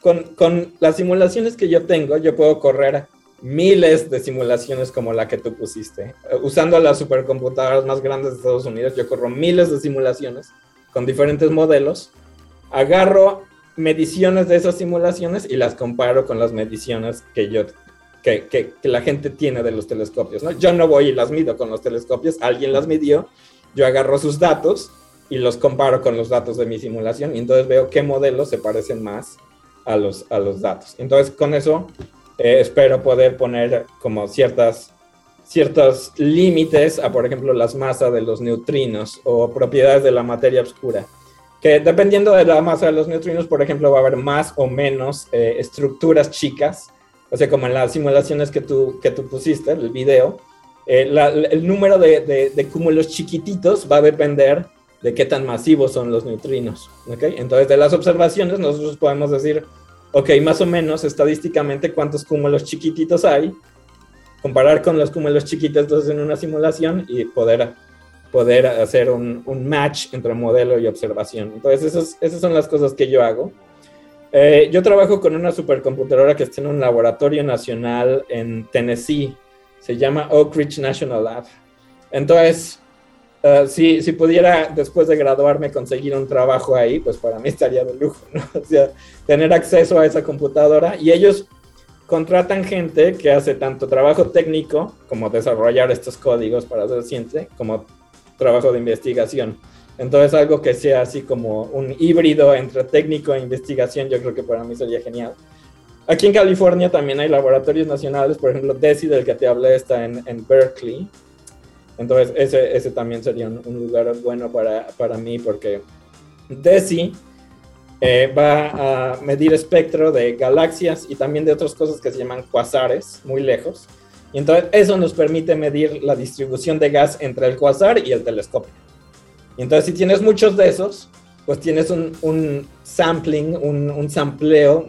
con, con las simulaciones que yo tengo, yo puedo correr miles de simulaciones como la que tú pusiste. Usando las supercomputadoras más grandes de Estados Unidos, yo corro miles de simulaciones con diferentes modelos, agarro mediciones de esas simulaciones y las comparo con las mediciones que yo que, la gente tiene de los telescopios. ¿no? Yo no voy y las mido con los telescopios, alguien las midió, yo agarro sus datos y los comparo con los datos de mi simulación y entonces veo qué modelos se parecen más a los, a los datos. Entonces con eso eh, espero poder poner como ciertas ciertos límites a, por ejemplo, las masas de los neutrinos o propiedades de la materia oscura. Que dependiendo de la masa de los neutrinos, por ejemplo, va a haber más o menos eh, estructuras chicas o sea, como en las simulaciones que tú, que tú pusiste, el video, eh, el número de, de, cúmulos chiquititos va a depender de qué tan masivos son los neutrinos. ¿okay? Entonces, de las observaciones, nosotros podemos decir, ok, más o menos estadísticamente cuántos cúmulos chiquititos hay, comparar con los cúmulos chiquitos en una simulación y poder, poder hacer un, un match entre modelo y observación. Entonces, esas son las cosas que yo hago. Eh, yo trabajo con una supercomputadora que está en un laboratorio nacional en Tennessee. Se llama Oak Ridge National Lab. Entonces, eh, si, si, pudiera después de graduarme conseguir un trabajo ahí, pues para mí estaría de lujo, ¿no? [laughs] O sea, tener acceso a esa computadora y ellos contratan gente que hace tanto trabajo técnico como desarrollar estos códigos para hacer ciencia, como trabajo de investigación. Entonces algo que sea así como un híbrido entre técnico e investigación, yo creo que para mí sería genial. Aquí en California también hay laboratorios nacionales, por ejemplo, DESI del que te hablé está en, Berkeley. Entonces ese, ese también sería un, lugar bueno para, para, mí porque DESI eh, va a medir espectro de galaxias y también de otras cosas que se llaman quasares, muy lejos. Y entonces eso nos permite medir la distribución de gas entre el quasar y el telescopio. Y entonces si tienes muchos de esos, pues tienes un, un sampling, un, un, sampleo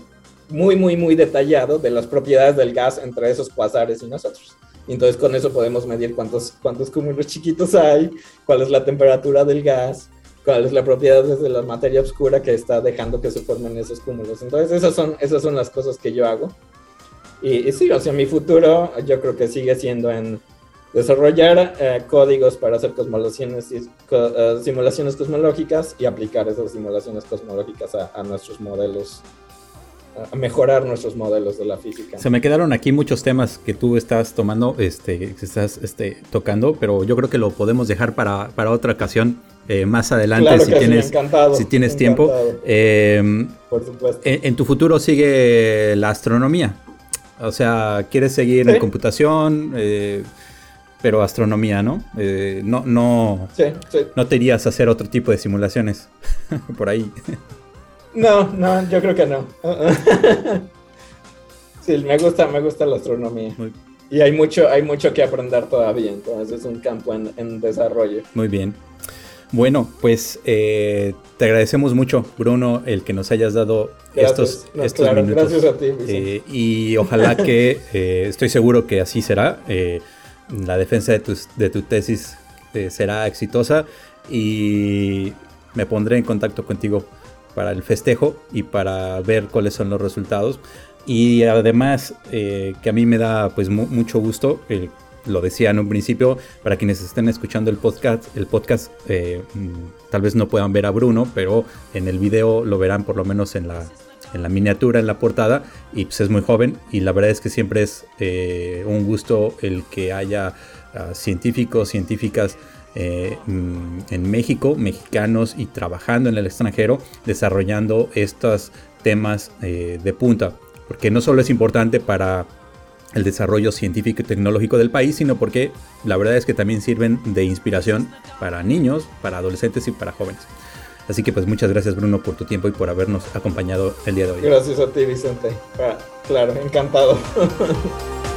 muy, muy, muy detallado de las propiedades del gas entre esos quasares y nosotros. Y entonces con eso podemos medir cuántos, cuántos cúmulos chiquitos hay, cuál es la temperatura del gas, cuál es la propiedad de la materia oscura que está dejando que se formen esos cúmulos. Entonces esas son, esas son las cosas que yo hago. Y, sí, o sea, mi futuro yo creo que sigue siendo en desarrollar eh, códigos para hacer cosmolaciones, uh, simulaciones cosmológicas y aplicar esas simulaciones cosmológicas a, nuestros modelos, a mejorar nuestros modelos de la física. Se me quedaron aquí muchos temas que tú estás tomando, este, que estás este, tocando, pero yo creo que lo podemos dejar para, para otra ocasión. Eh, más adelante si, tienes, si tienes tiempo. Eh, Por supuesto. en, tu futuro sigue la astronomía. O sea, quieres seguir en computación, eh, pero astronomía, ¿no? Eh, no, no, no te irías a hacer otro tipo de simulaciones [laughs] por ahí. No, no, yo creo que no. [laughs] sí, me gusta, me gusta la astronomía. Y hay mucho, hay mucho que aprender todavía, entonces es un campo en, en desarrollo. Muy bien. Bueno, pues eh, te agradecemos mucho, Bruno, el que nos hayas dado estos, estos minutos. Gracias a ti. Eh, y ojalá que, eh, estoy seguro que así será, la defensa de, de tu tesis será exitosa y me pondré en contacto contigo para el festejo y para ver cuáles son los resultados. Y además, que a mí me da pues mucho gusto lo decía en un principio, para quienes estén escuchando el podcast, el podcast eh, mm, tal vez no puedan ver a Bruno, pero en el video lo verán por lo menos en la, en la miniatura, en la portada, y pues es muy joven y la verdad es que siempre es eh, un gusto el que haya uh, científicos, científicas eh, mm, en México, mexicanos y trabajando en el extranjero, desarrollando estos temas de punta, porque no solo es importante para el desarrollo científico y tecnológico del país, sino porque la verdad es que también sirven de inspiración para niños, para adolescentes y para jóvenes. Así que pues muchas gracias Bruno por tu tiempo y por habernos acompañado el día de hoy. Gracias a ti Vicente. Ah, claro, encantado. [laughs]